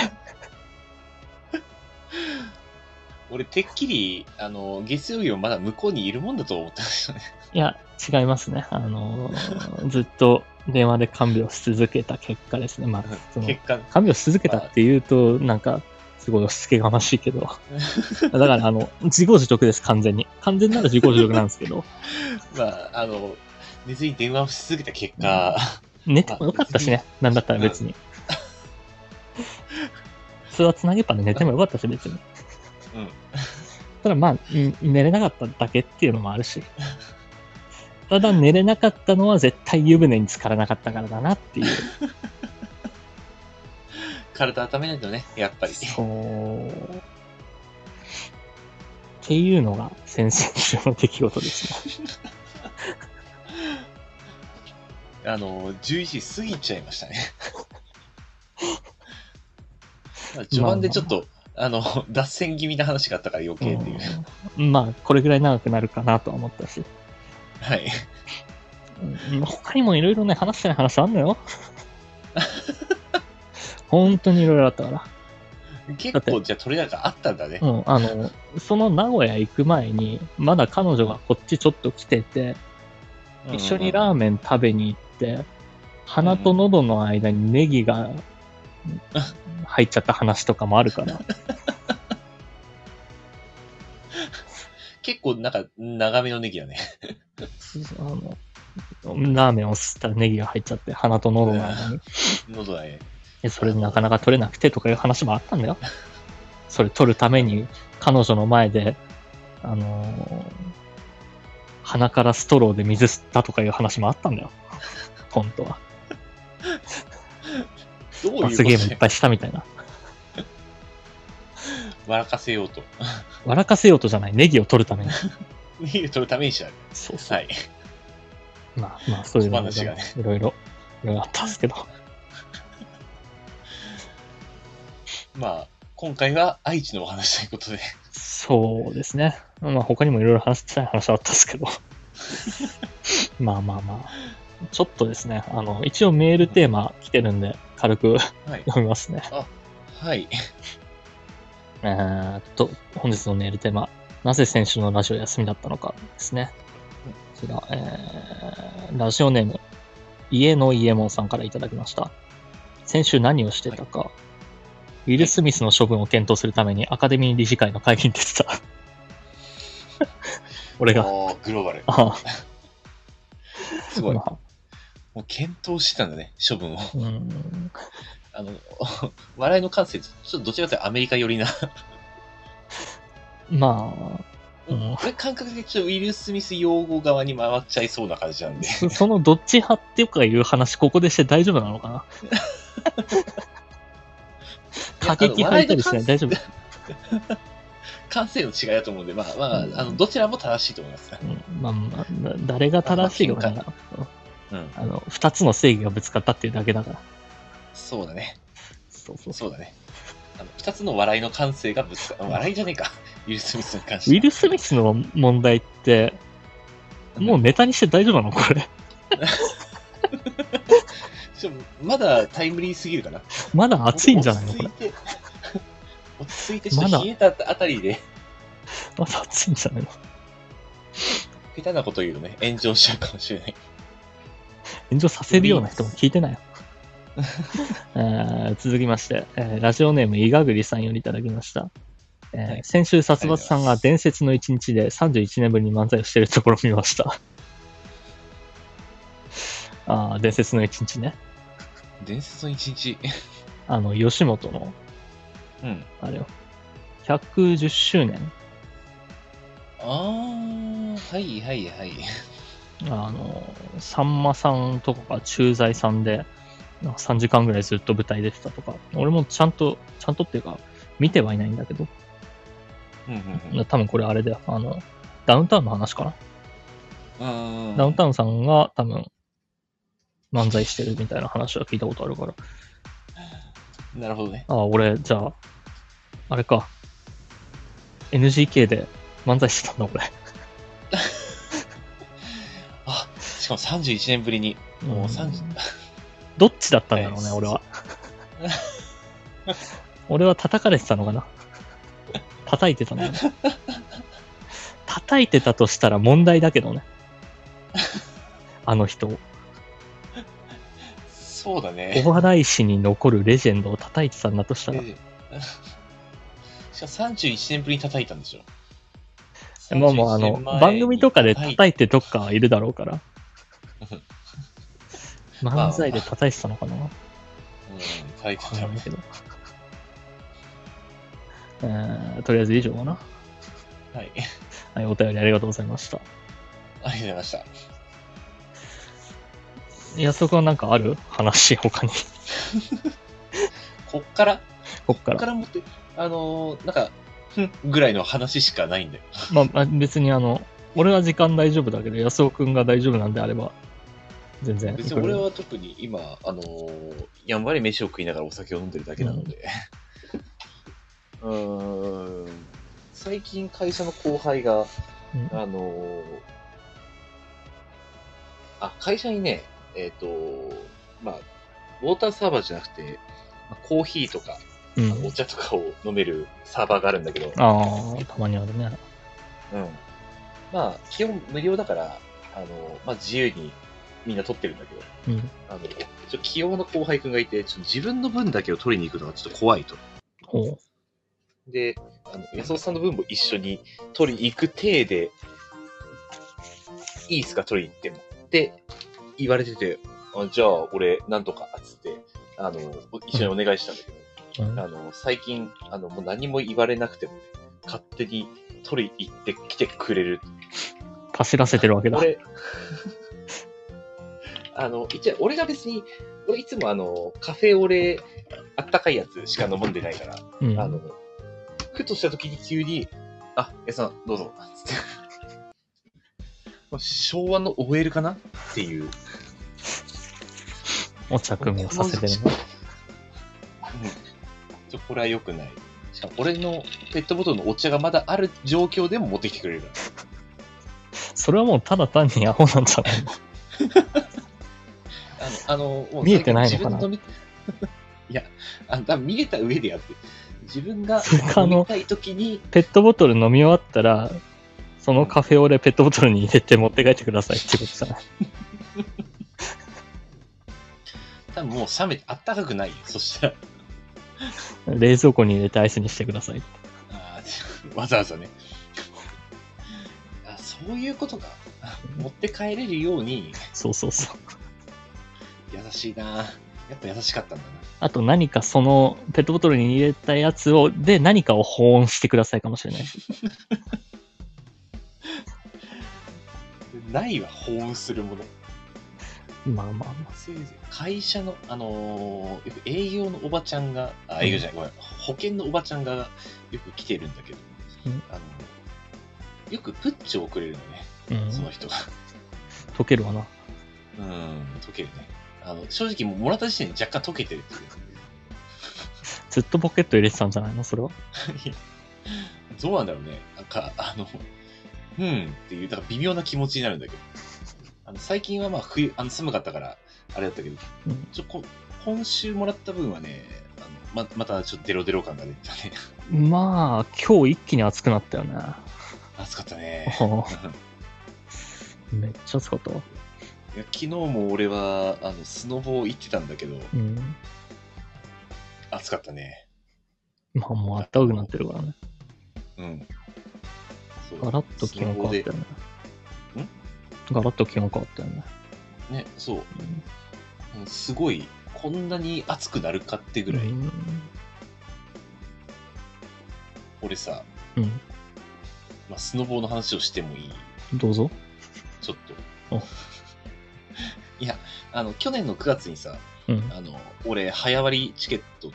Speaker 3: 俺、てっきり、あの、月曜日もまだ向こうにいるもんだと思ってましたね。
Speaker 1: いや、違いますね。あのーずっと電話で看病し続けた結果ですね。まあ、その
Speaker 3: 結果、
Speaker 1: 看病し続けたっていうと、なんか、すごい押し付けがましいけど。[laughs] だから、あの、自業自得です、完全に。完全なら自業自得なんですけど、[laughs]
Speaker 3: まあ、あの、寝ずに電話をし続けた結果、
Speaker 1: 寝てもよかったしね。なんだったら別に。普通はつなげっぱで寝てもよかったし、別に。
Speaker 3: うん。
Speaker 1: ただまあ、ん寝れなかっただけっていうのもあるし。ただ寝れなかったのは絶対湯船に浸からなかったからだなっていう。[laughs]
Speaker 3: 体温めないとね、やっぱり。
Speaker 1: そう。っていうのが先々週の出来事ですね。[laughs]
Speaker 3: あの、11時過ぎちゃいましたね。[laughs] まあ序盤でちょっと、あの、[laughs] 脱線気味な話があったから余計っていう。
Speaker 1: うんまあ、これぐらい長くなるかなとは思ったし。
Speaker 3: はい。
Speaker 1: うん他にもいろいろね、話してない話あんのよ。[laughs] 本当にいろいろあったから。
Speaker 3: 結構、じゃあ取れ高あったんだね。
Speaker 1: うん、あの、その名古屋行く前に、まだ彼女がこっちちょっと来てて、一緒にラーメン食べに行って、鼻と喉の間にネギが入っちゃった話とかもあるから。[laughs]
Speaker 3: 結構、なんか、長めのネギだね。
Speaker 1: あの、ラーメンを吸ったらネギが入っちゃって、鼻と喉の間に。[laughs]
Speaker 3: 喉だね。
Speaker 1: でそれでなかなか取れなくてとかいう話もあったんだよ。それ取るために、彼女の前で、あのー鼻からストローで水吸ったとかいう話もあったんだよ。本当は。[laughs]
Speaker 3: どういう
Speaker 1: 罰ゲームいっ
Speaker 3: で
Speaker 1: ぱいしたみたいな。[laughs]
Speaker 3: 笑かせようと。[laughs]
Speaker 1: 笑かせようとじゃない、ネギを取るために。[laughs]
Speaker 3: 逃げ取るためにした。
Speaker 1: そうそう。
Speaker 3: はい。
Speaker 1: まあまあ、そういうのが
Speaker 3: ね
Speaker 1: いろいろ、いろいろあったんですけど。
Speaker 3: まあ、今回は愛知のお話ということで。
Speaker 1: そうですね。まあ他にもいろいろ話したい話はあったんですけど。まあまあまあ。ちょっとですね、あの、一応メールテーマ来てるんで、軽く
Speaker 3: はい。[laughs]
Speaker 1: 読みますね。
Speaker 3: はい。[laughs]
Speaker 1: えーっと、本日のメールテーマ、なぜ先週のラジオ休みだったのかですね。こちら、えー、ラジオネーム、家の家門さんからいただきました。先週何をしてたか、ウィル・スミスの処分を検討するためにアカデミー理事会の会議に出てた。[laughs] 俺が、
Speaker 3: グローバル。
Speaker 1: あ
Speaker 3: すごい。
Speaker 1: ま
Speaker 3: もう検討してたんだね、処分を。
Speaker 1: あ、うん、
Speaker 3: あの、[laughs] 笑いの感性、ちょっとどちらかというとアメリカ寄りな。
Speaker 1: まあ、うん。
Speaker 3: 俺感覚でちょっとウィル・スミス用語側に回っちゃいそうな感じなんで。
Speaker 1: そそのどっち派っていうかいう話、ここでして大丈夫なのかな？[laughs] 過激吐いたりしない大丈夫、[laughs]
Speaker 3: 感性の違いだと思うんで、まあまあ、あの、どちらも正しいと思います。
Speaker 1: うん。まあまあ、な誰が正しいか分から
Speaker 3: うん。
Speaker 1: あの、二つの正義がぶつかったっていうだけだから。
Speaker 3: そうだね。
Speaker 1: そうそう
Speaker 3: そうだね。あの、二つの笑いの感性がぶつか、笑いじゃねえか。[laughs] ウィル・スミスに関しては。
Speaker 1: ウィル・スミスの問題って、もうネタにして大丈夫なの？これ。[laughs]
Speaker 3: ちょまだタイムリーすぎるかな。
Speaker 1: まだ熱いんじゃないの？これ
Speaker 3: 落。ち着いて、[laughs] 落ちょっと冷えたあたりで、
Speaker 1: まだ熱いんじゃないの？
Speaker 3: 下手なこと言うとね、炎上しちゃうかもしれない。
Speaker 1: 炎上させるような人も聞いてないよ。えー続きまして、えーラジオネーム、イガグリさんよりいただきました。えー
Speaker 3: はい
Speaker 1: 先週、殺伐さんが伝説の一日で31年ぶりに漫才をしているところを見ました。ああ、伝説の一日ね。
Speaker 3: 伝説の一日。
Speaker 1: あの、吉本の、
Speaker 3: うん。
Speaker 1: あれよ、110周年
Speaker 3: あー、はいはいはい。
Speaker 1: あの、さんまさんとかが駐在さんで、なんか3時間ぐらいずっと舞台出てたとか、俺もちゃんと、ちゃんとっていうか、見てはいないんだけど、
Speaker 3: うんうんうん
Speaker 1: 多分これあれだよ、あの、ダウンタウンの話かな。ダウンタウンさんが多分、漫才してるみたいな話は聞いたことあるから。
Speaker 3: なるほどね。
Speaker 1: ああ、俺、じゃあ、あれか。NGK で漫才してたんだ、俺。
Speaker 3: あ、[laughs] しかも31年ぶりに。もう
Speaker 1: うん
Speaker 3: 30、
Speaker 1: どっちだったんだろうね、
Speaker 3: え [laughs] ー
Speaker 1: 俺は。俺は叩かれてたのかな？叩いてたのかな？[laughs] 叩いてたとしたら問題だけどね。あの人を。
Speaker 3: そうだね。
Speaker 1: お笑い史に残るレジェンドを叩いてたんだとしたら。
Speaker 3: でしかも31年ぶりに叩いたんでしょ。
Speaker 1: まあもうあの、番組とかで叩いてどっかはいるだろうから。[laughs] 漫才で叩いてたのかな？わ
Speaker 3: うん、叩いてた
Speaker 1: かんないけど。えーとりあえず以上かな。
Speaker 3: はい。
Speaker 1: はい、お便りありがとうございました。
Speaker 3: ありがとうございました。
Speaker 1: 安岡はなんかある？話、他に。[laughs]
Speaker 3: こっから、
Speaker 1: こっか。
Speaker 3: こっからら持って、あのーなんか、ぐらいの話しかないんだよ。
Speaker 1: まあまあ、別にあの、俺は時間大丈夫だけど、安尾くんが大丈夫なんであれば、全然。
Speaker 3: 別に俺は特に今、あのーやんばり飯を食いながらお酒を飲んでるだけなので。[laughs] うーん。最近会社の後輩が、
Speaker 1: うん
Speaker 3: あのーあ、会社にね、えっ、と、まあ、ウォーターサーバーじゃなくて、まあコーヒーとか、
Speaker 1: うん
Speaker 3: お茶とかを飲めるサーバーがあるんだけど、
Speaker 1: ああ、たまにあるね。
Speaker 3: うん。まあ、基本無料だから、あの、まあ自由にみんな取ってるんだけど、
Speaker 1: うん。
Speaker 3: あの、ちょ器用な後輩くんがいて、ちょっと自分の分だけを取りに行くのがちょっと怖いと。
Speaker 1: ほう。
Speaker 3: で、あの、安尾さんの分も一緒に取りに行く体で、いいっすか取りに行っても。って言われてて、あじゃあ俺なんとか、つって、あの、一緒にお願いしたんだけど、
Speaker 1: うん
Speaker 3: あの、最近、あの、もう何も言われなくてもね、勝手に取り行って来てくれる。
Speaker 1: 走らせてるわけだ。
Speaker 3: 俺、あの、一応、俺が別に、俺いつもあの、カフェオレ、あったかいやつしか飲んでないから、
Speaker 1: うん
Speaker 3: あの、ふとした時に急に、あ、えさん、どうぞ、つって。昭和の OL かな？っていう。
Speaker 1: お茶組みをさせてる
Speaker 3: うん。ちょ、これは良くない。しかも、俺のペットボトルのお茶がまだある状況でも持ってきてくれるから。
Speaker 1: それはもうただ単にアホなんじゃないの？
Speaker 3: あの、あの、
Speaker 1: 見えてないのかな？
Speaker 3: 自分の飲み [laughs] いや、あの、多分見えた上でやって、自分が飲みたい時に、
Speaker 1: ペットボトル飲み終わったら、そのカフェオレペットボトルに入れて持って帰ってくださいってことじゃない？[laughs]
Speaker 3: 多分もう冷めてあったかくないよ。そしたら、
Speaker 1: 冷蔵庫に入れてアイスにしてください。
Speaker 3: あーわざわざね。あそういうことか。持って帰れるように、
Speaker 1: そうそうそう。
Speaker 3: 優しいなやっぱ優しかったんだ
Speaker 1: あと何かそのペットボトルに入れたやつを、で何かを保温してくださいかもしれない。
Speaker 3: な。ないわ、保温するもの。
Speaker 1: まあまあまあ。
Speaker 3: 会社の、あのーよく営業のおばちゃんが、あ、営業じゃない、ごめん、保険のおばちゃんがよく来てるんだけど、
Speaker 1: うん
Speaker 3: あのよくプッチョをくれるのね、
Speaker 1: うん。
Speaker 3: その人が。
Speaker 1: 溶けるわな。
Speaker 3: うん、溶けるね。あの、正直もうもらった時点で若干溶けてるっていう。
Speaker 1: ずっとポケット入れてたんじゃないの？それは？[laughs]
Speaker 3: どうなんだろうね。なんか、あの、うんっていう、だから微妙な気持ちになるんだけど。あの最近はまあ冬、あの寒かったから、あれだったけど、
Speaker 1: うん
Speaker 3: ちょこ今週もらった分はね、あのままたちょっとデロデロ感が出てたね。
Speaker 1: まあ、今日一気に暑くなったよね。
Speaker 3: 暑かったね。
Speaker 1: めっちゃ暑かったわ。
Speaker 3: いや昨日も俺はあのスノボ行ってたんだけど、
Speaker 1: うん。
Speaker 3: 暑かったね。
Speaker 1: まあもう暖かくなってるからね。
Speaker 3: うん。そう
Speaker 1: ガラッと気温変わったよね。ガラッと気温変わったよね。
Speaker 3: ね、そう。
Speaker 1: うん
Speaker 3: うんすごい、こんなに暑くなるかってぐらい、
Speaker 1: うん。
Speaker 3: 俺さ、
Speaker 1: うん。
Speaker 3: まあ、スノボーの話をしてもいい？
Speaker 1: どうぞ。
Speaker 3: ちょっ
Speaker 1: お
Speaker 3: と。いや、あの、去年の9月にさ、
Speaker 1: うん。
Speaker 3: あの、俺、早割チケットっ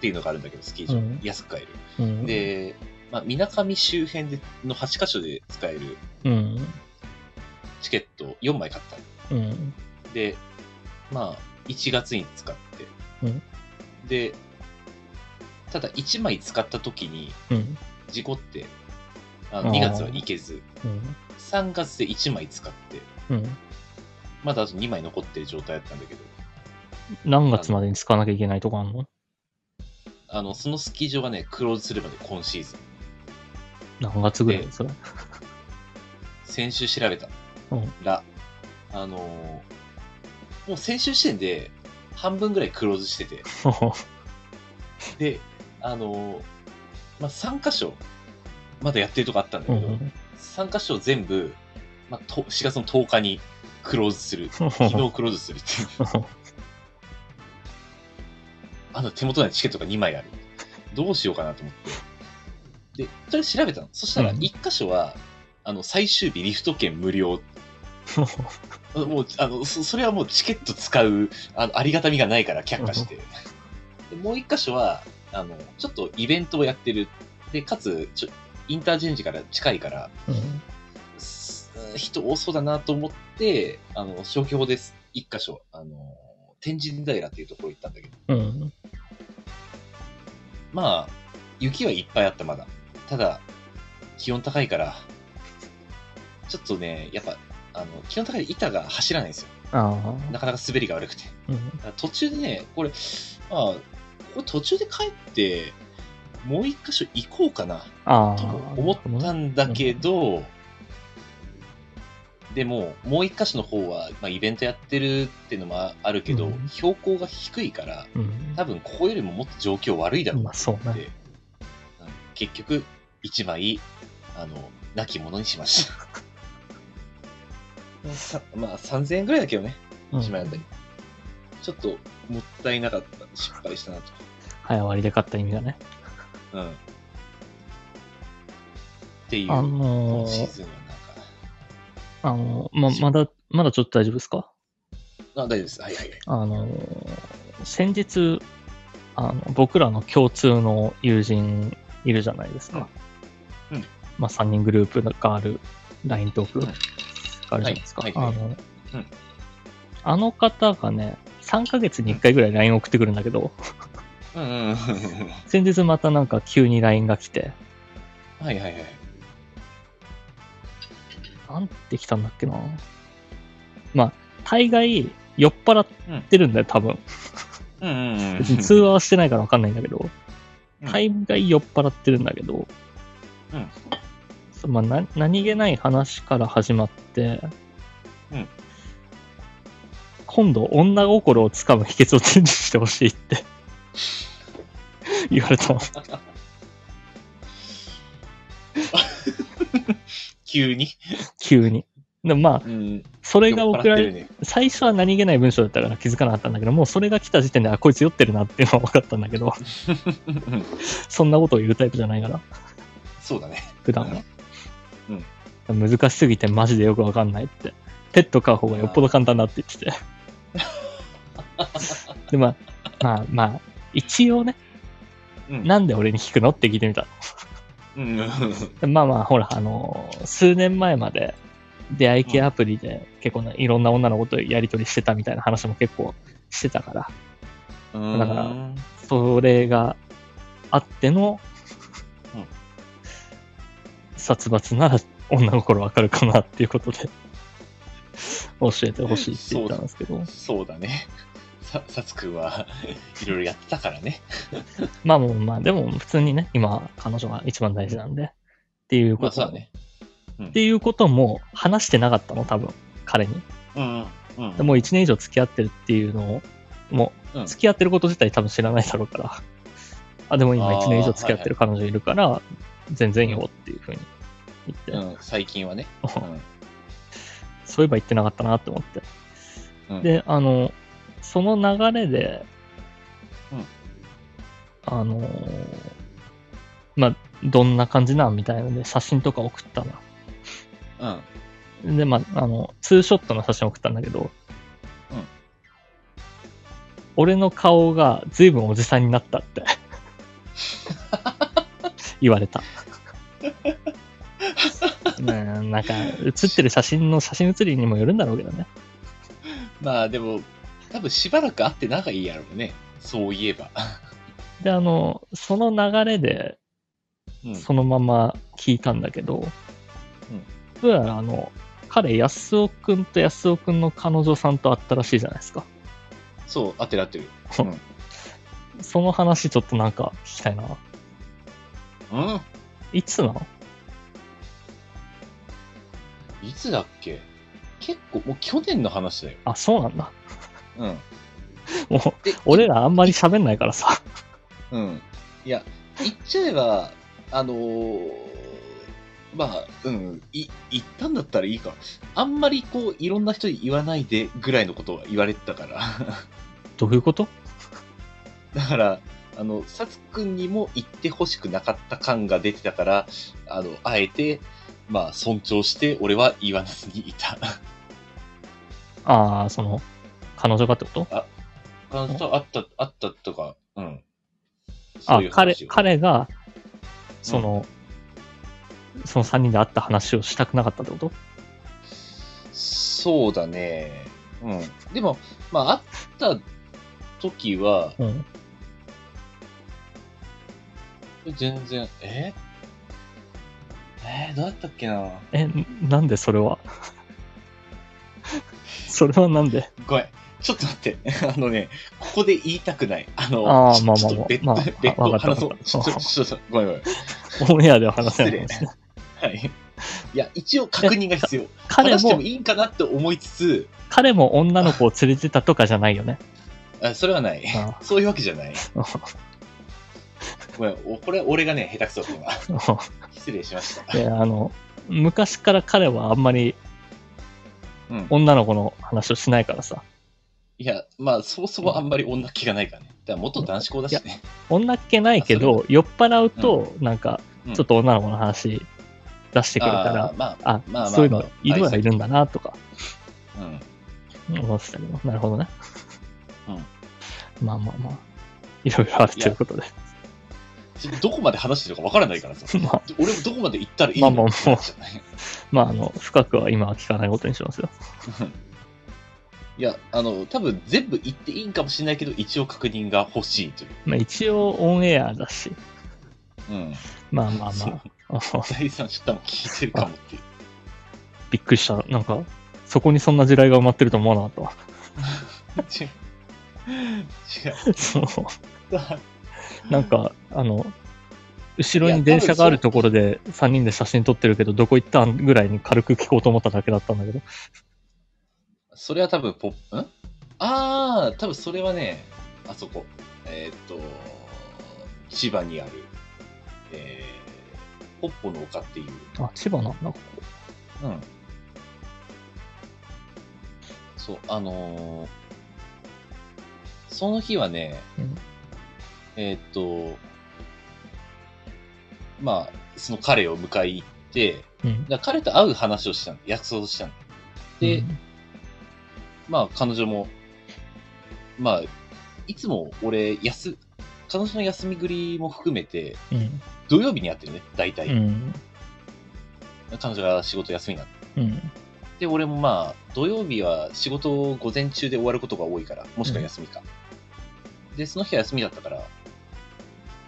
Speaker 3: ていうのがあるんだけど、スキー場、
Speaker 1: うん
Speaker 3: 安く買える。
Speaker 1: うん、
Speaker 3: で、まあ、みなかみ周辺での8カ所で使える
Speaker 1: うん。
Speaker 3: チケット4枚買ったの
Speaker 1: うん。
Speaker 3: で、まあ、1月に使って、
Speaker 1: うん
Speaker 3: で、ただ1枚使った時に
Speaker 1: うん。
Speaker 3: 事故って、あの
Speaker 1: あー
Speaker 3: 2月は行けず、
Speaker 1: うん。
Speaker 3: 3月で1枚使って、
Speaker 1: うん。
Speaker 3: まだあと2枚残ってる状態だったんだけど、
Speaker 1: 何月までに使わなきゃいけないとこあんの？
Speaker 3: あの、そのスキー場がね、クローズするまで今シーズン。
Speaker 1: 何月ぐらい？
Speaker 3: で
Speaker 1: それ。
Speaker 3: 先週調べた
Speaker 1: うん
Speaker 3: ら、あのーもう先週時点で半分ぐらいクローズしてて、[laughs] で、あのーまあ、3箇所、まだやってるとこあったんだけど、
Speaker 1: うん。
Speaker 3: 3箇所全部、まあ、と4月の10日にクローズする。[laughs] 昨日クローズするっていう。[laughs] あの手元にチケットが2枚ある。どうしようかなと思って。で、とりあえず調べたの。そしたら
Speaker 1: うん
Speaker 3: 1箇所は、あの、最終日リフト券無料。[laughs] もう、あの、そそれはもうチケット使う、あの、ありがたみがないから却下して。でもう1箇所は、あの、ちょっとイベントをやってる。で、かつ、ちょインターチェンジから近いから、
Speaker 1: うん
Speaker 3: す人多そうだなと思って、あの、消去法です。一箇所、あの、天神平っていうところ行ったんだけど、
Speaker 1: うん。
Speaker 3: まあ、雪はいっぱいあった、まだ。ただ、気温高いから、ちょっとね、やっぱ、あの、気温高い板が走らないんですよ。なかなか滑りが悪くて。
Speaker 1: うん。
Speaker 3: 途中でね、これ、まあ、これ途中で帰って、もう一箇所行こうかな。と思ったんだけど、でも、もう一箇所の方は、まあ、イベントやってるっていうのもあるけど、
Speaker 1: うん
Speaker 3: 標高が低いから、
Speaker 1: うん。
Speaker 3: 多分ここよりももっと状況悪いだろうって、
Speaker 1: ね。
Speaker 3: うん結局、一枚、あの、亡き者にしました。さ [laughs] まあ、3000円ぐらいだけどね、
Speaker 1: うん
Speaker 3: 一枚あたり。ちょっと、もったいなかった。失敗したなと。
Speaker 1: 早割りで買った意味がね。
Speaker 3: うん。っっていう、
Speaker 1: あ
Speaker 3: 今
Speaker 1: のー、
Speaker 3: シーズンは
Speaker 1: あのー、ま、まだ、まだちょっと大丈夫ですか？
Speaker 3: あ、大丈夫です。はいはいはい。
Speaker 1: あのー、先日、あの、僕らの共通の友人いるじゃないですか。
Speaker 3: うんうん
Speaker 1: まあ、3人グループがある LINE トークがあるじゃないですか。
Speaker 3: はいはいはい
Speaker 1: あの、
Speaker 3: うん
Speaker 1: あの方がね、3ヶ月に1回ぐらい LINE 送ってくるんだけど、
Speaker 3: うん。
Speaker 1: 先日またなんか急に LINE が来て、
Speaker 3: はいはいはい。
Speaker 1: なんて来たんだっけな。まあ、大概酔っ払ってるんだよ、多分。
Speaker 3: うんうん
Speaker 1: 通話はしてないからわかんないんだけど、
Speaker 3: うん。
Speaker 1: 大概酔っ払ってるんだけど、
Speaker 3: うん。
Speaker 1: そうまあ、な何気ない話から始まって、
Speaker 3: うん。
Speaker 1: 今度女心をつかむ秘訣を伝授してほしいって。言われたの。[laughs]
Speaker 3: 急に。
Speaker 1: 急に。でもまあ、
Speaker 3: うん。
Speaker 1: それが送られ
Speaker 3: ね
Speaker 1: 最初は何気ない文章だったから気づかなかったんだけど、もうそれが来た時点で、あ、こいつ酔ってるなっていうのは分かったんだけど、
Speaker 3: う [laughs] ん
Speaker 1: そんなことを言うタイプじゃないから、
Speaker 3: そうだね。
Speaker 1: 普段は。難しすぎてマジでよく分かんないって。ペット飼う方がよっぽど簡単だって言ってて。[laughs] で、まあ、まあ、まあ、一応ね、
Speaker 3: うん。
Speaker 1: なんで俺に聞くの？って聞いてみた
Speaker 3: うん。
Speaker 1: の。でまあまあ、ほら、あの、数年前まで出会い系アプリで結構ね、いろんな女の子とやりとりしてたみたいな話も結構してたから、
Speaker 3: うん。
Speaker 1: だからそれがあっての、
Speaker 3: うん。
Speaker 1: 殺伐な女心わかるかなっていうことで、教えてほしいって言ったんですけど、
Speaker 3: そうだね。さ、さつくんは [laughs] いろいろやってたからね。[laughs]
Speaker 1: まあもう、まあでも普通にね、今彼女が一番大事なんで、っていうこと、
Speaker 3: まあそうだね。
Speaker 1: っていうことも話してなかったの、多分、彼に。
Speaker 3: うん。うん。
Speaker 1: でもう1年以上付き合ってるっていうのを、も
Speaker 3: う
Speaker 1: うん付き合ってること自体多分知らないだろうから、あ、でも今
Speaker 3: あー
Speaker 1: 1年以上付き合ってる彼女いるから、全然よっていうふうに言って、
Speaker 3: うん、最近はね。[laughs]
Speaker 1: そういえば言ってなかったなって思って。
Speaker 3: うん。
Speaker 1: で、あの、その流れで、
Speaker 3: うん
Speaker 1: あのーまあ、どんな感じなんみたいなので写真とか送ったな。
Speaker 3: うん。
Speaker 1: で、まあ、あの、ツーショットの写真送ったんだけど、
Speaker 3: うん
Speaker 1: 俺の顔が随分おじさんになったって [laughs] 言われた。[laughs] ねえなんか、写ってる写真の写真写りにもよるんだろうけどね。
Speaker 3: まあでも、多分しばらく会って仲いいやろうね。そういえば。
Speaker 1: で、あの、その流れで、
Speaker 3: うん。
Speaker 1: そのまま聞いたんだけど、どうやらあの、彼、安尾くんと安尾くんの彼女さんと会ったらしいじゃないですか。
Speaker 3: そう、合ってる合ってる。
Speaker 1: その話ちょっとなんか聞きたいな。
Speaker 3: うん。
Speaker 1: いつなの？
Speaker 3: いつだっけ？結構、もう去年の話だよ。
Speaker 1: あ、そうなんだ。
Speaker 3: うん。
Speaker 1: もう、
Speaker 3: で、
Speaker 1: 俺らあんまり喋んないからさ。
Speaker 3: うん。いや、言っちゃえば、あのーまあ、うん、い、言ったんだったらいいか。あんまりこう、いろんな人に言わないでぐらいのことは言われてたから。[laughs]
Speaker 1: どういうこと？[laughs]
Speaker 3: だから、あの、さつくんにも言ってほしくなかった感が出てたから、あの、あえて、まあ、尊重して、俺は言わずにいた。[laughs]
Speaker 1: ああ、その、彼女がってこと？
Speaker 3: 彼女と会った、会ったとか、うん。
Speaker 1: あ
Speaker 3: そう
Speaker 1: 彼彼が、その、その3人で会った話をしたくなかったってこと？
Speaker 3: そうだね。うん。でも、まあ、会った時は、
Speaker 1: うん。
Speaker 3: 全然、え？えー、どうやったっけな？
Speaker 1: え、なんでそれは？[laughs] それはなんで？
Speaker 3: ごめん。ちょっと待って。[laughs] あのね、ここで言いたくない。あの、
Speaker 1: あーまあまあ
Speaker 3: ちょっと別
Speaker 1: まあ
Speaker 3: 別
Speaker 1: わかった
Speaker 3: 途話そうちょっと、ちょっと、ごめんごめん。
Speaker 1: オンエアでは話せないですね。
Speaker 3: はい。いや、一応確認が必要。
Speaker 1: 彼も
Speaker 3: 話しても、いいんかなって思いつつ、
Speaker 1: 彼も女の子を連れてたとかじゃないよね。
Speaker 3: あそれはない。
Speaker 1: あ
Speaker 3: そういうわけじゃない。ごめん、おこれ俺がね、下手くそ今。失礼しました。
Speaker 1: で、あの、昔から彼はあんまり
Speaker 3: うん。
Speaker 1: 女の子の話をしないからさ。
Speaker 3: いや、まあ、そもそもあんまり女気がないからね。だから元男子校だしね。
Speaker 1: 女っ気ないけど、酔っ払うと、なんか、
Speaker 3: うん
Speaker 1: ちょっと女の子の話出してくれたら、
Speaker 3: まあ、
Speaker 1: あ、
Speaker 3: まあまあ
Speaker 1: そういうの
Speaker 3: まあ
Speaker 1: いるはいるんだなとか
Speaker 3: うん。
Speaker 1: 思ってたけど、なるほどね。
Speaker 3: うん
Speaker 1: まあまあまあ、いろいろあるということで。
Speaker 3: どこまで話してるかわからないからさ。[laughs]
Speaker 1: まあ、
Speaker 3: 俺もどこまで行ったらいい
Speaker 1: まあまあ
Speaker 3: のってなっちゃうね
Speaker 1: まあ、あの、深くは今は聞かないことにしますよ。[laughs]
Speaker 3: いや、あの、多分全部言っていいんかもしれないけど、一応確認が欲しいという。
Speaker 1: まあ一応オンエアだし、
Speaker 3: うん。
Speaker 1: まあまあまあ、
Speaker 3: 第三者多分聞いてるかもっていう。
Speaker 1: びっくりした。なんか、そこにそんな地雷が埋まってると思わなかっ
Speaker 3: 違う。違
Speaker 1: たわ。そう。
Speaker 3: う。
Speaker 1: なんか、あの、後ろに電車があるところで3人で写真撮ってるけど、どこ行ったんぐらいに軽く聞こうと思っただけだったんだけど。
Speaker 3: それは多分ポップ、ん？ああ、多分それはね、あそこ。えーっと、千葉にある、えー、ポッポの丘っていう。
Speaker 1: あ、千葉なんだ、ここ。
Speaker 3: うん。そう、あのーその日はね、
Speaker 1: うん
Speaker 3: えーっと、まあ、その彼を迎え行って、
Speaker 1: うん。
Speaker 3: 彼と会う話をしたの、約束をしたの。で、
Speaker 1: うん
Speaker 3: まあ、彼女も、まあ、いつも俺、休、彼女の休み繰りも含めて、
Speaker 1: うん。
Speaker 3: 土曜日にやってるね、大体。
Speaker 1: うん。
Speaker 3: 彼女が仕事休みになって。
Speaker 1: うん。
Speaker 3: で、俺もまあ、土曜日は仕事を午前中で終わることが多いから、もしくは休みか。で、その日は休みだったから、だ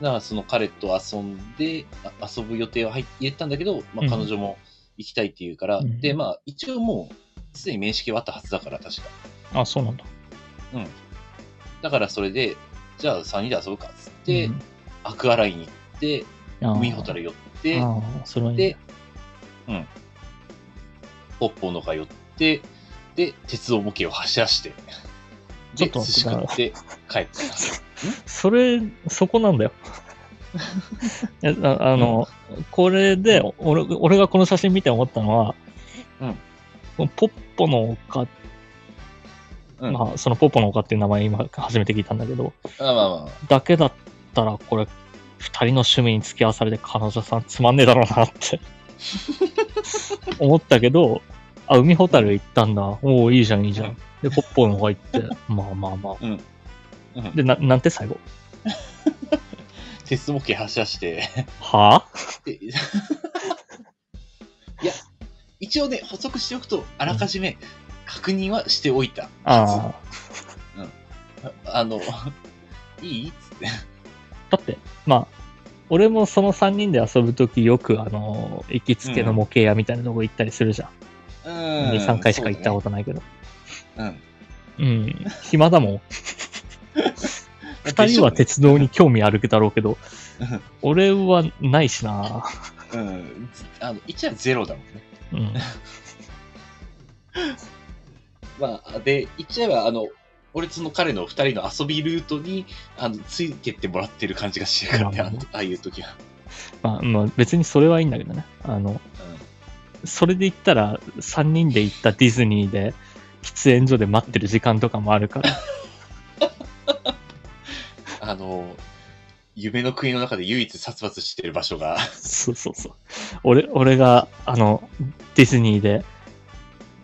Speaker 3: からその彼と遊んで、あ遊ぶ予定は入っ入れたんだけど、ま
Speaker 1: うん
Speaker 3: あ彼女も行きたいって言うから、
Speaker 1: うん
Speaker 3: で、まあ一応もう、すでに面識はあったはずだから、確か。
Speaker 1: あ、そうなんだ。
Speaker 3: うん。だからそれで、じゃあ3人で遊ぶかっつって、
Speaker 1: うん
Speaker 3: アクアライン行って、
Speaker 1: あー
Speaker 3: 海ほたる寄って、
Speaker 1: それはいい
Speaker 3: で
Speaker 1: ね。、
Speaker 3: うん。ポッポのが寄って、で、鉄道模型を走らして、で、
Speaker 1: ちょっと
Speaker 3: 寿司食って帰ってきた。[laughs]
Speaker 1: それ、そこなんだよ。[laughs] ああの、これで、俺俺がこの写真見て思ったのは、
Speaker 3: うん
Speaker 1: ポッポの丘、
Speaker 3: うん。
Speaker 1: まあ、そのポッポの丘っていう名前今初めて聞いたんだけど、
Speaker 3: あまあまあまあ。
Speaker 1: だけだったらこれ、二人の趣味に付き合わされて彼女さんつまんねえだろうなって [laughs] 思ったけど、あ、海ホタル行ったんだ。おおいいじゃん、いいじゃん。で、ポッポの方行って、まあまあまあ。
Speaker 3: うん。
Speaker 1: で、な、なんて最後？
Speaker 3: 鉄道模型走らして、
Speaker 1: はぁ
Speaker 3: でいや、一応ね、補足しておくと、あらかじめ確認はしておいた。
Speaker 1: ああ。
Speaker 3: あの、[laughs] いい？っつって。
Speaker 1: だって、まあ、俺もその3人で遊ぶときよく、あの、行きつけの模型屋みたいなとこ行ったりするじゃん。
Speaker 3: うん。
Speaker 1: 2、3回しか行ったことないけど。
Speaker 3: と。うん。
Speaker 1: うん。暇だもん。[laughs] 2人は鉄道に興味あるだろうけど、俺はないしな
Speaker 3: うん。あの、1はゼロだもんね。
Speaker 1: うん。[laughs]
Speaker 3: まあ、で、言っちゃえば、あの、俺とその彼の二人の遊びルートに、あの、ついてってもらってる感じがしてるからね、あのああいう時は。
Speaker 1: まあ、まあ、別にそれはいいんだけどね。あの、それで言ったら、3人で行ったディズニーで、喫煙所で待ってる時間とかもあるから。[laughs]
Speaker 3: あの、夢の国の中で唯一殺伐してる場所が、
Speaker 1: そうそうそう。俺、俺が、あの、ディズニーで、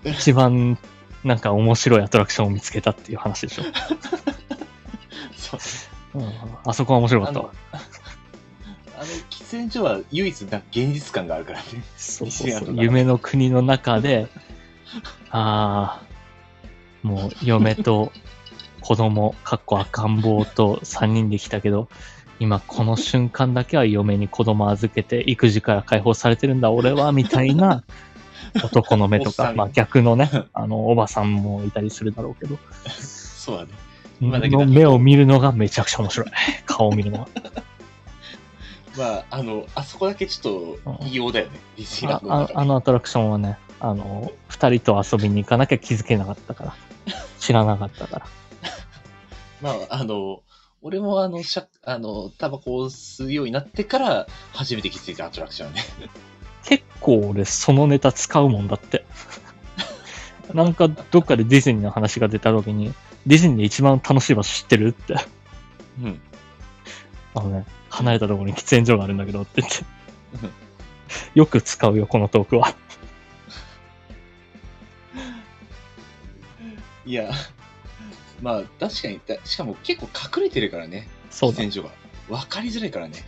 Speaker 1: 一番、なんか面白いアトラクションを見つけたっていう話でしょ。[laughs]
Speaker 3: そう
Speaker 1: うん、あそこは面白か
Speaker 3: あ
Speaker 1: ったわ
Speaker 3: の。、あの喫煙所は唯一な現実感があるからね。
Speaker 1: そうそうそう。夢の国の中で、[laughs] ああ、もう嫁と子供、かっこ赤ん坊と3人で来たけど、今この瞬間だけは嫁に子供預けて育児から解放されてるんだ俺は、みたいな [laughs] 男の目とか、まあ逆のね、あの、おばさんもいたりするだろうけど、
Speaker 3: そうだね。今だけだ
Speaker 1: の目を見るのがめちゃくちゃ面白い。[laughs] 顔を見るのは。
Speaker 3: まあ、あの、あそこだけちょっと異様だよね。ディズニーラ
Speaker 1: あ
Speaker 3: ンドの中で
Speaker 1: ああのアトラクションはね、あの、二人と遊びに行かなきゃ気づけなかったから。知らなかったから。[laughs]
Speaker 3: まあ、あの、俺もあの、しゃあの、タバコを吸うようになってから、初めて気づいたアトラクションね。
Speaker 1: 結構俺そのネタ使うもんだって。[laughs] なんかどっかでディズニーの話が出た時に、ディズニーで一番楽しい場所知ってるって。
Speaker 3: うん。
Speaker 1: あのね、離れたところに喫煙所があるんだけどって言って
Speaker 3: うん。
Speaker 1: よく使うよ、このトークは。
Speaker 3: いや、まあ確かに、だしかも結構隠れてるからね、
Speaker 1: そうだ。
Speaker 3: 所が。わかりづらいからね。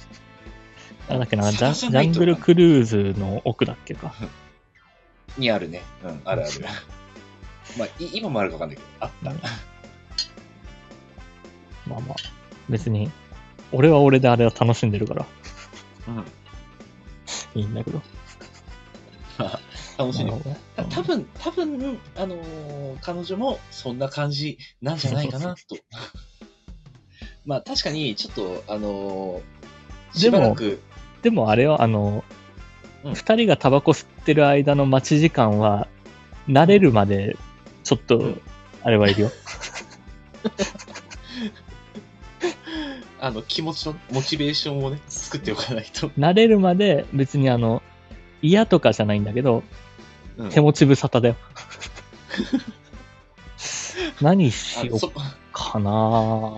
Speaker 1: なんだっけな、ジャンジャングルクルーズの奥だっけか。
Speaker 3: にあるね。うん、あるある。[laughs] まあ、い今もあるかわかんないけど、あった。
Speaker 1: うんまあまあ、別に、俺は俺であれは楽しんでるから
Speaker 3: うん。
Speaker 1: いいんだけど。
Speaker 3: 楽しんでる。多分、多分、あのー彼女もそんな感じなんじゃないかなと。[laughs] まあ確かに、ちょっと、あのーし
Speaker 1: でも
Speaker 3: ばらく、
Speaker 1: でもあれは、あの、
Speaker 3: うん
Speaker 1: 二人がタバコ吸ってる間の待ち時間は、慣れるまで、ちょっと
Speaker 3: うん、
Speaker 1: あれはいるよ。[laughs]
Speaker 3: あの、気持ちの、モチベーションをね、作っておかないと。
Speaker 1: 慣れるまで、別にあの、嫌とかじゃないんだけど、
Speaker 3: うん
Speaker 1: 手持ち無沙汰だよ。[laughs] 何しようかな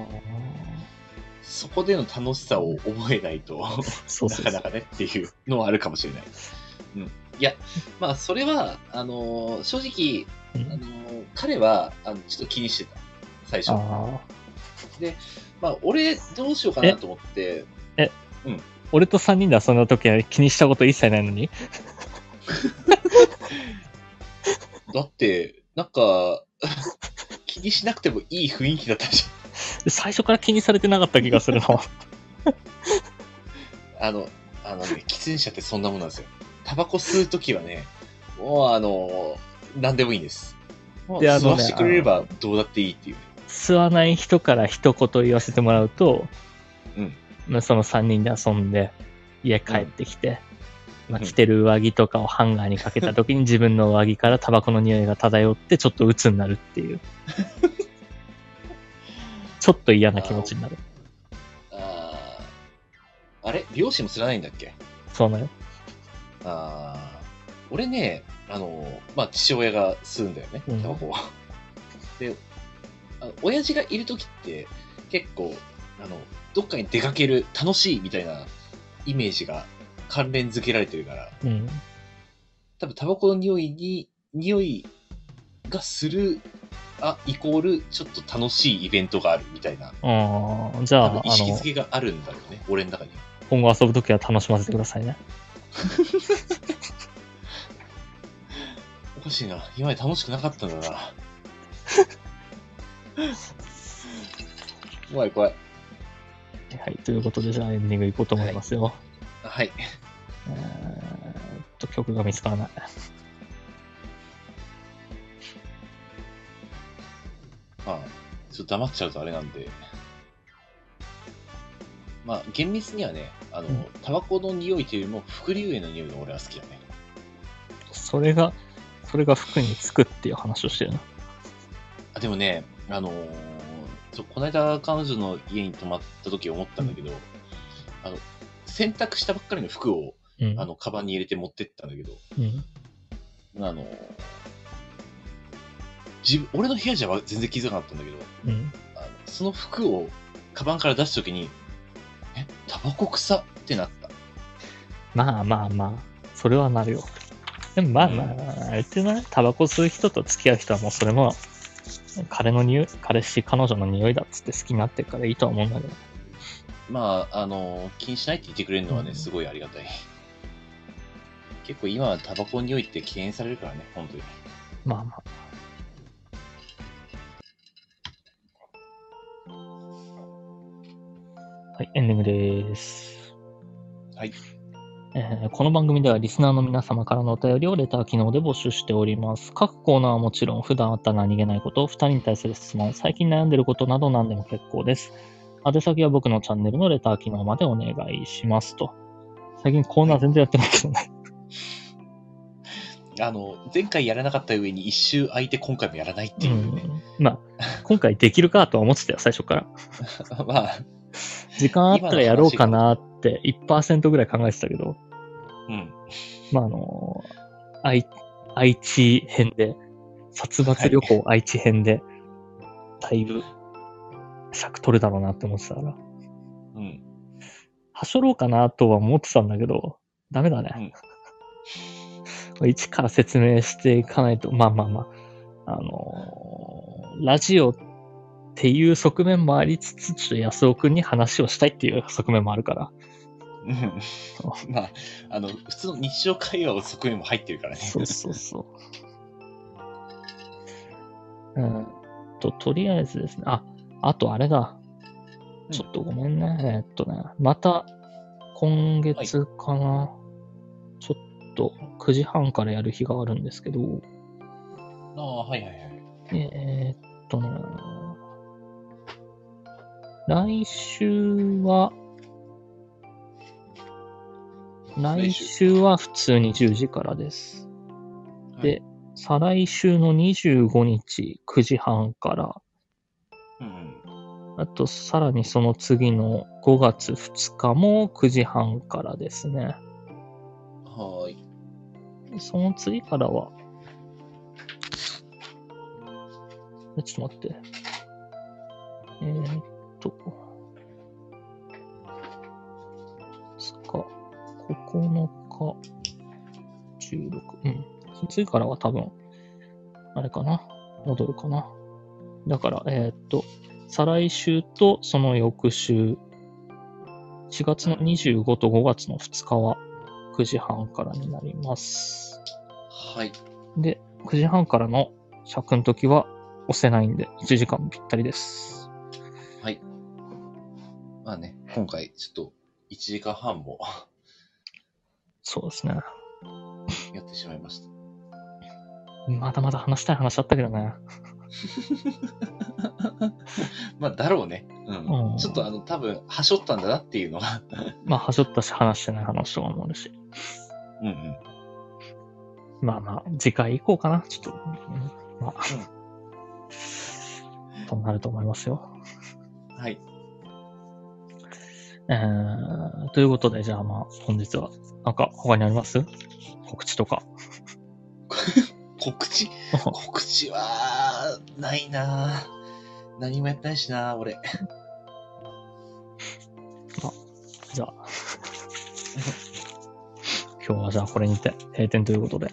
Speaker 3: そこでの楽しさを覚えないと、
Speaker 1: そうそうそう
Speaker 3: なかなかねっていうのはあるかもしれない。うん。いや、まあ、それは、あのー正直、
Speaker 1: うん
Speaker 3: あのー彼は、あの、ちょっと気にしてた。最初。
Speaker 1: あ
Speaker 3: まあ、俺、どうしようかなと思って、
Speaker 1: ー俺と3人で遊んだ時は気にしたこと一切ないのに？[laughs]
Speaker 3: だって、なんか、[laughs] 気にしなくてもいい雰囲気だったじ
Speaker 1: 最初から気にされてなかった気がするな。
Speaker 3: ゃん。あの、あのね、喫煙者ってそんなもんなんですよ。タバコ吸うときはね、もうあの、なんでもいいんです。
Speaker 1: であのね
Speaker 3: 吸わしてくれればどうだっていいっていうね。
Speaker 1: 吸わない人から一言言わせてもらうと、
Speaker 3: うん
Speaker 1: まあその3人で遊んで、家帰ってきて、まあ、
Speaker 3: うん
Speaker 1: 着てる上着とかをハンガーにかけた時に [laughs] 自分の上着からタバコの匂いが漂ってちょっと鬱になるっていう。[laughs] ちょっと嫌な気持ちになる。
Speaker 3: あーあれ？漁師も吸らないんだっけ？
Speaker 1: そうなよ。
Speaker 3: ああ、俺ね、あの、まあ、父親が吸うんだよね
Speaker 1: うん、
Speaker 3: タバコを。で、あの親父がいるときって、結構、あの、どっかに出かける、楽しいみたいなイメージが関連づけられてるから、
Speaker 1: うん。
Speaker 3: 多分タバコの匂いに、匂いがする、あ、イコール、ちょっと楽しいイベントがあるみたいな、
Speaker 1: ああ、じゃあ、
Speaker 3: 意識づ、けがあるんだろうね、俺の中には。
Speaker 1: 今後遊ぶ時は楽しませてくださいね。[laughs]
Speaker 3: おかしいな。今まで楽しくなかったんだな。[laughs] 怖い怖い。
Speaker 1: はい。ということで、じゃあエンディングいこうと思いますよ。
Speaker 3: はい。
Speaker 1: えーっと、曲が見つからない。
Speaker 3: まあ、ちょっと黙っちゃうとあれなんで。まあ、厳密にはね、あの、
Speaker 1: うん
Speaker 3: タバコの匂いというよりも、副流煙の匂いが俺は好きだね。
Speaker 1: それが、それが服につくっていう話をしてるな。
Speaker 3: あでもね、あのーそうこの間彼女の家に泊まった時思ったんだけど、あの、洗濯したばっかりの服を、
Speaker 1: うん。
Speaker 3: あの、カバンに入れて持ってったんだけど、
Speaker 1: うん。
Speaker 3: あの、自分、俺の部屋じゃ全然気づかなかったんだけど、
Speaker 1: うん。
Speaker 3: あのその服をカバンから出すときに、え、タバコ臭ってなった。
Speaker 1: まあまあまあ、それはなるよ。でもまあまあ、あれってね、タバコ吸う人と付き合う人はもうそれも、彼の匂い、彼氏、彼女の匂いだっつって好きになってるからいいとは思うんだけど。
Speaker 3: まあ、あの、気にしないって言ってくれるのはね、
Speaker 1: うん
Speaker 3: すごいありがたい。結構今はタバコの匂いって敬遠されるからね、本当に。
Speaker 1: まあまあ。はい、エンディングです。
Speaker 3: はい。
Speaker 1: えーこの番組ではリスナーの皆様からのお便りをレター機能で募集しております。各コーナーはもちろん普段あった何気ないこと、二人に対する質問、最近悩んでることなど何でも結構です。宛先は僕のチャンネルのレター機能までお願いしますと。最近コーナー全然やってないけどね。
Speaker 3: あの、前回やらなかった上に一周空いて今回もやらないっていうね。
Speaker 1: うん、まあ、今回できるかとは思ってたよ、最初から。[laughs]
Speaker 3: まあ、
Speaker 1: 時間あったらやろうかなって1%ぐらい考えてたけど、
Speaker 3: うん。
Speaker 1: まああの、愛、愛知編で、殺伐旅行愛知編で、だいぶ尺取るだろうなって思ってたから、
Speaker 3: うん。
Speaker 1: はしょろうかなとは思ってたんだけど、ダメだね。一から説明していかないと、まあまあまあ、あのーラジオっていう側面もありつつ、ちょっと安尾くんに話をしたいっていう側面もあるから。
Speaker 3: うんまあ、あの、普通の日常会話を側面も入ってるからね。
Speaker 1: そうそうそう。うんと、とりあえずですね、あ、あとあれだ。ちょっとごめんね。えーっとね、また、今月かな、ちょっと9時半からやる日があるんですけど、
Speaker 3: ああ、はいはいはい。
Speaker 1: えーっとね、来週は、来週は普通に10時からです。で、再来週の25日9時半から、
Speaker 3: うん
Speaker 1: あとさらにその次の5月2日も9時半からですね。
Speaker 3: うん。はーい。
Speaker 1: その次からは、ちょっと待って。えー、っと、2日、9日、16、うん。その次からは多分、あれかな。戻るかな。だから、えーっと、再来週とその翌週、4月の25と5月の2日は9時半からになります。
Speaker 3: はい。
Speaker 1: で、9時半からの尺の時は押せないんで、1時間ぴったりです。
Speaker 3: はい。まあね、今回ちょっと1時間半も [laughs]
Speaker 1: そうですね。
Speaker 3: やってしまいました。
Speaker 1: まだまだ話したい話あったけどね。[laughs]
Speaker 3: まあ、だろうね。うん。
Speaker 1: うん
Speaker 3: ちょっとあの、多分、はしょったんだなっていうのは。[laughs]
Speaker 1: まあ、はしょったし話してない話とかもあるし。
Speaker 3: うんうん。
Speaker 1: まあまあ、次回以降かな。ちょっと、うんまあ、となると思いますよ。
Speaker 3: はい。
Speaker 1: えー、ということで、じゃあまあ、本日は、なんか他にあります？告知とか。[laughs]
Speaker 3: 告知？[laughs] 告知は、ないな何もやってないしな俺。[laughs]
Speaker 1: じゃあ、今日はじゃあこれにて閉店ということで。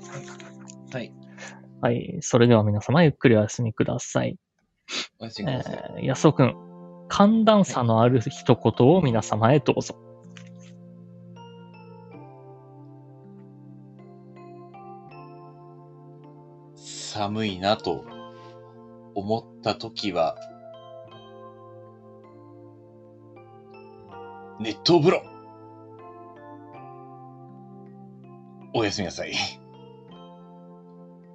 Speaker 3: はい。
Speaker 1: はい。それでは皆様ゆっくりお休みください。
Speaker 3: おやすみなさい。
Speaker 1: えー、安尾くん、寒暖差のある一言を皆様へどうぞ。
Speaker 3: 寒いなと思ったときは、熱湯風呂おやすみなさい。